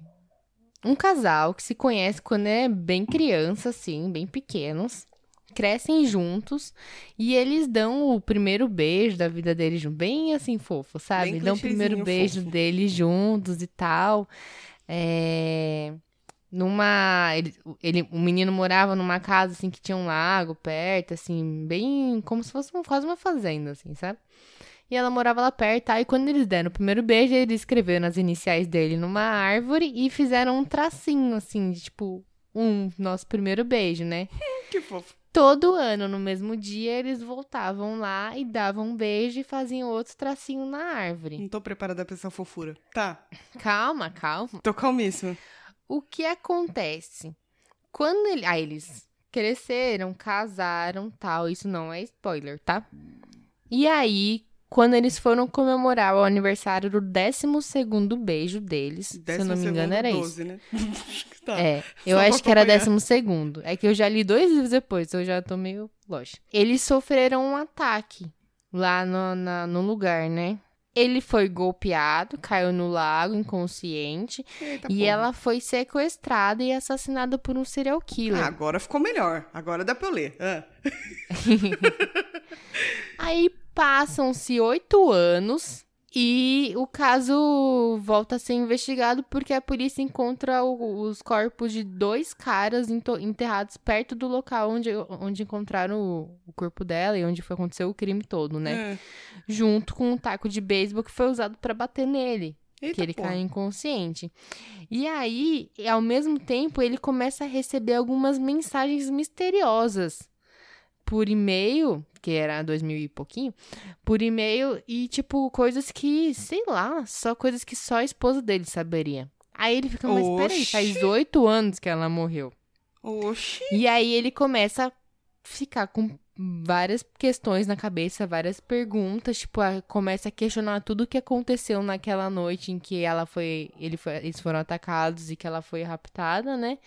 um casal que se conhece quando é bem criança, assim, bem pequenos, crescem juntos e eles dão o primeiro beijo da vida deles bem assim fofo, sabe? Bem dão o primeiro beijo fofo. deles juntos e tal. É... Numa. Ele, ele, o menino morava numa casa assim que tinha um lago perto, assim, bem. como se fosse uma- quase uma fazenda, assim, sabe? E ela morava lá perto, aí quando eles deram o primeiro beijo, eles escreveram as iniciais dele numa árvore e fizeram um tracinho, assim, de tipo, um, nosso primeiro beijo, né? Que fofo. Todo ano, no mesmo dia, eles voltavam lá e davam um beijo e faziam outro tracinho na árvore. Não tô preparada pra essa fofura. Tá. Calma, calma. Tô calmíssima. O que acontece? Quando ele... ah, eles cresceram, casaram, tal, isso não é spoiler, tá? E aí, quando eles foram comemorar o aniversário do 12º beijo deles, se eu não me engano, era isso. 12, né? tá. É, eu Só acho que era acompanhar. décimo segundo. É que eu já li dois livros depois, então eu já tô meio loja. Eles sofreram um ataque lá no, na- no lugar, né? Ele foi golpeado, caiu no lago inconsciente Eita, e porra. ela foi sequestrada e assassinada por um serial killer. Ah, agora ficou melhor. Agora dá pra eu ler. Ah. Aí passam-se oito anos e o caso volta a ser investigado porque a polícia encontra o- os corpos de dois caras enterrados perto do local onde, onde encontraram o, o corpo dela e onde foi acontecer o crime todo, né? Ah. Junto com um taco de beisebol que foi usado pra bater nele. Eita, que ele porra. cai inconsciente. E aí, ao mesmo tempo, ele começa a receber algumas mensagens misteriosas por e-mail, que era 2000 e pouquinho, por e-mail e tipo coisas que, sei lá, só coisas que só a esposa dele saberia. Aí ele fica, mas peraí, faz oito anos que ela morreu. Oxi. E aí ele começa a ficar com várias questões na cabeça, várias perguntas, tipo, a- começa a questionar tudo o que aconteceu naquela noite em que ela foi, ele foi, eles foram atacados e que ela foi raptada, né?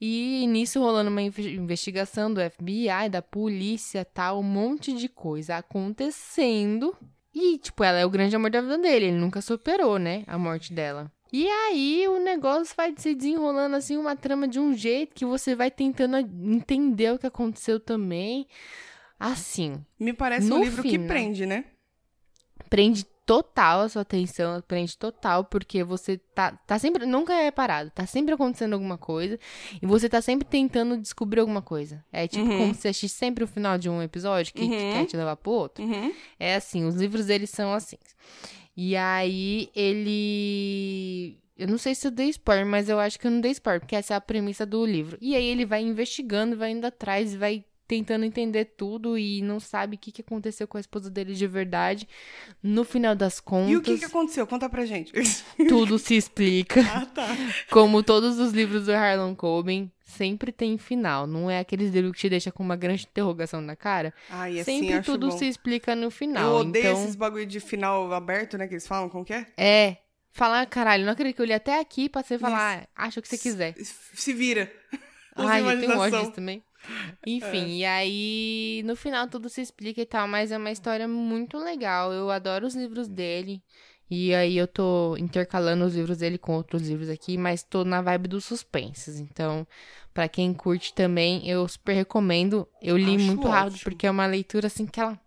E nisso rolando uma inve- investigação do FBI, da polícia, tal, um monte de coisa acontecendo. E, tipo, ela é o grande amor da vida dele, ele nunca superou, né, a morte dela. E aí o negócio vai se desenrolando assim, uma trama de um jeito que você vai tentando entender o que aconteceu também. Assim, Me parece um livro que final. prende, né? prende total a sua atenção, prende total, porque você tá, tá sempre, nunca é parado, tá sempre acontecendo alguma coisa, e você tá sempre tentando descobrir alguma coisa. É tipo Uhum. como se assiste sempre o final de um episódio que, que Uhum. quer te levar pro outro. Uhum. É assim, os livros deles são assim. E aí ele. Eu não sei se eu dei spoiler, mas eu acho que eu não dei spoiler, porque essa é a premissa do livro. E aí ele vai investigando, vai indo atrás, vai tentando entender tudo e não sabe o que, que aconteceu com a esposa dele de verdade. No final das contas. E o que, que aconteceu? Conta pra gente. Tudo se explica. ah, tá. Como todos os livros do Harlan Coben, sempre tem final. Não é aqueles livros que te deixa com uma grande interrogação na cara. Ai, assim, sempre tudo bom. se explica no final. Eu odeio então, esses bagulho de final aberto, né? Que eles falam, como que é? é. Falar, caralho, não acredito que eu li até aqui pra você falar, ah, acha o que você quiser. Se vira. Ai, eu tenho ódio também. Enfim, e aí no final tudo se explica e tal, mas é uma história muito legal. Eu adoro os livros dele. E aí eu tô intercalando os livros dele com outros livros aqui, mas tô na vibe dos suspenses. Então, pra quem curte também, eu super recomendo. Eu li Acho muito rápido ótimo. porque é uma leitura assim que ela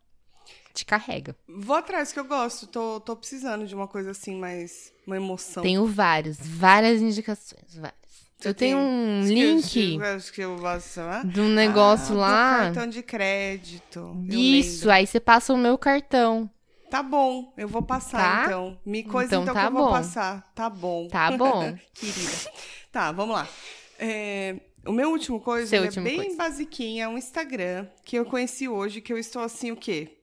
te carrega. Vou atrás, que eu gosto. Tô, tô precisando de uma coisa assim, mais... Uma emoção. Tenho vários, várias indicações, várias. Você eu tenho um Acho que eu- link de um negócio Ah, lá. cartão de crédito. Isso, aí você passa o meu cartão. Tá bom, eu vou passar Tá? então. Me coisa Então então, tá que eu vou passar. Tá bom. Tá bom. Querida. Tá, vamos lá. É, o meu último coisa Seu ele último é bem coisa. basiquinha, é um Instagram que eu conheci hoje, que eu estou assim, o quê?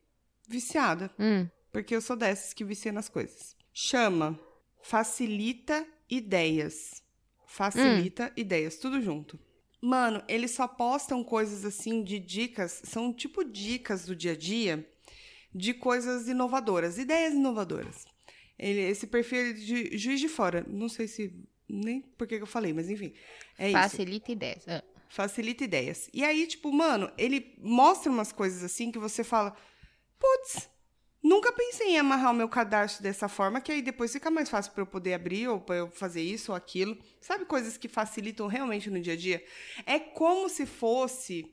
Viciada. Hum. Porque eu sou dessas que vicia nas coisas. Chama Facilita Ideias. Facilita Ideias, tudo junto. Mano, eles só postam coisas assim de dicas, são tipo dicas do dia a dia de coisas inovadoras, ideias inovadoras. Ele, esse perfil é de Juiz de Fora, não sei se nem por que eu falei, mas enfim, é isso. Facilita ideias. Ah. Facilita ideias. E aí, tipo, mano, ele mostra umas coisas assim que você fala, putz, nunca pensei em amarrar o meu cadastro dessa forma, que aí depois fica mais fácil pra eu poder abrir ou pra eu fazer isso ou aquilo. Sabe coisas que facilitam realmente no dia a dia? É como se fosse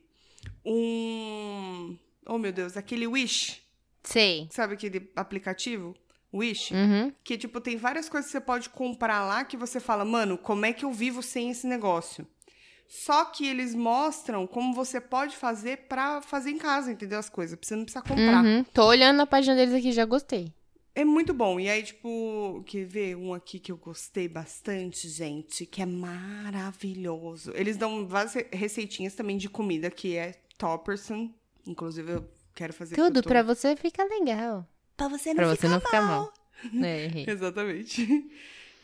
um, oh meu Deus, aquele Wish, Sei. sabe aquele aplicativo? Wish? Uhum. Que, tipo, tem várias coisas que você pode comprar lá que você fala, mano, como é que eu vivo sem esse negócio? Só que eles mostram como você pode fazer pra fazer em casa, entendeu? As coisas. Você não precisa comprar. Uhum. Tô olhando a página deles aqui, já gostei. É muito bom. E aí, tipo, quer ver um aqui que eu gostei bastante, gente, que é maravilhoso. Eles dão várias re- receitinhas também de comida, que é Topperson. Inclusive, eu quero fazer Tudo tô- pra você fica legal. Pra você Pra você não ficar mal. É. Exatamente.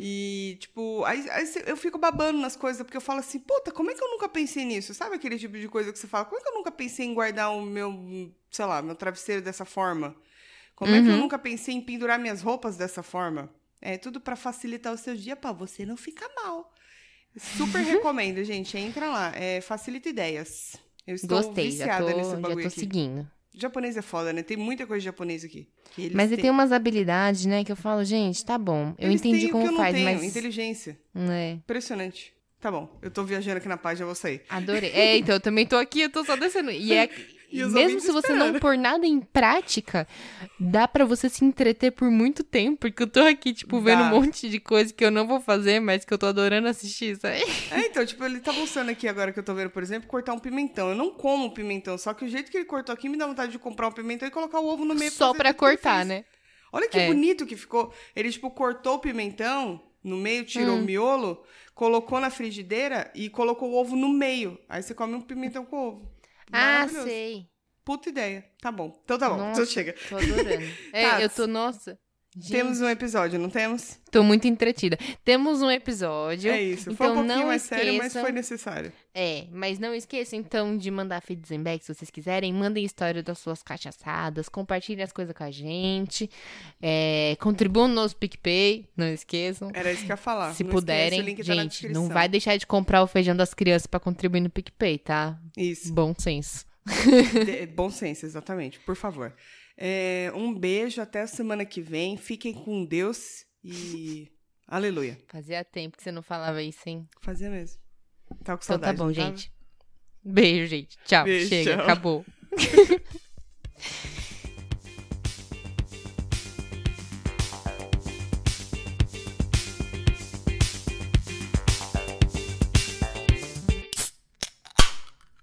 E, tipo, aí, aí eu fico babando nas coisas, porque eu falo assim, puta, como é que eu nunca pensei nisso? Sabe aquele tipo de coisa que você fala, como é que eu nunca pensei em guardar o meu, sei lá, meu travesseiro dessa forma? Como é que eu Uhum. nunca pensei em pendurar minhas roupas dessa forma? É tudo pra facilitar o seu dia, pra você não ficar mal. Super recomendo, gente. Entra lá. É, facilita ideias. Eu estou Gostei, já viciada tô, nesse já bagulho tô aqui. seguindo. Japonês é foda, né? Tem muita coisa japonesa aqui. que eles Mas ele têm. tem umas habilidades, né, que eu falo, gente, tá bom. Eu Eles entendi como que eu não faz, tenho, mas. inteligência. É, Impressionante. Tá bom, eu tô viajando aqui na página, eu vou sair. adorei. É, então, eu também tô aqui, eu tô só descendo. E é. Mesmo se você não pôr nada em prática, dá pra você se entreter por muito tempo. Porque eu tô aqui, tipo, vendo Dá. um monte de coisa que eu não vou fazer, mas que eu tô adorando assistir, sabe? É, então, tipo, ele tá mostrando aqui agora que eu tô vendo, por exemplo, cortar um pimentão. Eu não como pimentão, só que o jeito que ele cortou aqui me dá vontade de comprar um pimentão e colocar o ovo no meio. Só ele cortar, né? Olha que É. bonito que ficou. Ele, tipo, cortou o pimentão no meio, tirou Hum. o miolo, colocou na frigideira e colocou o ovo no meio. Aí você come um pimentão com ovo. Ah, sei. Puta ideia. Tá bom. Então tá bom. Nossa. Então chega. Tô adorando. É, Tats, eu tô, nossa. Gente, Temos um episódio, não temos? Tô muito entretida. Temos um episódio. É isso. Então Foi um pouquinho não mais sério, mas esqueçam- foi necessário. É, mas não esqueçam então de mandar feedback se vocês quiserem. Mandem história das suas cachaçadas, compartilhem as coisas com a gente. É, contribuam no nosso PicPay, não esqueçam. Era isso que eu ia falar. Se Não puderem, link tá na gente, descrição. não vai deixar de comprar o feijão das crianças pra contribuir no PicPay, tá? Isso. Bom senso. De- Bom senso, exatamente. Por favor. É, um beijo, até a semana que vem. Fiquem com Deus e. Aleluia. Fazia tempo que você não falava isso, hein? Fazia mesmo. Tava com Então saudade. tá bom, não tava? gente. Beijo, gente. Tchau. Beijo, Chega, tchau. acabou.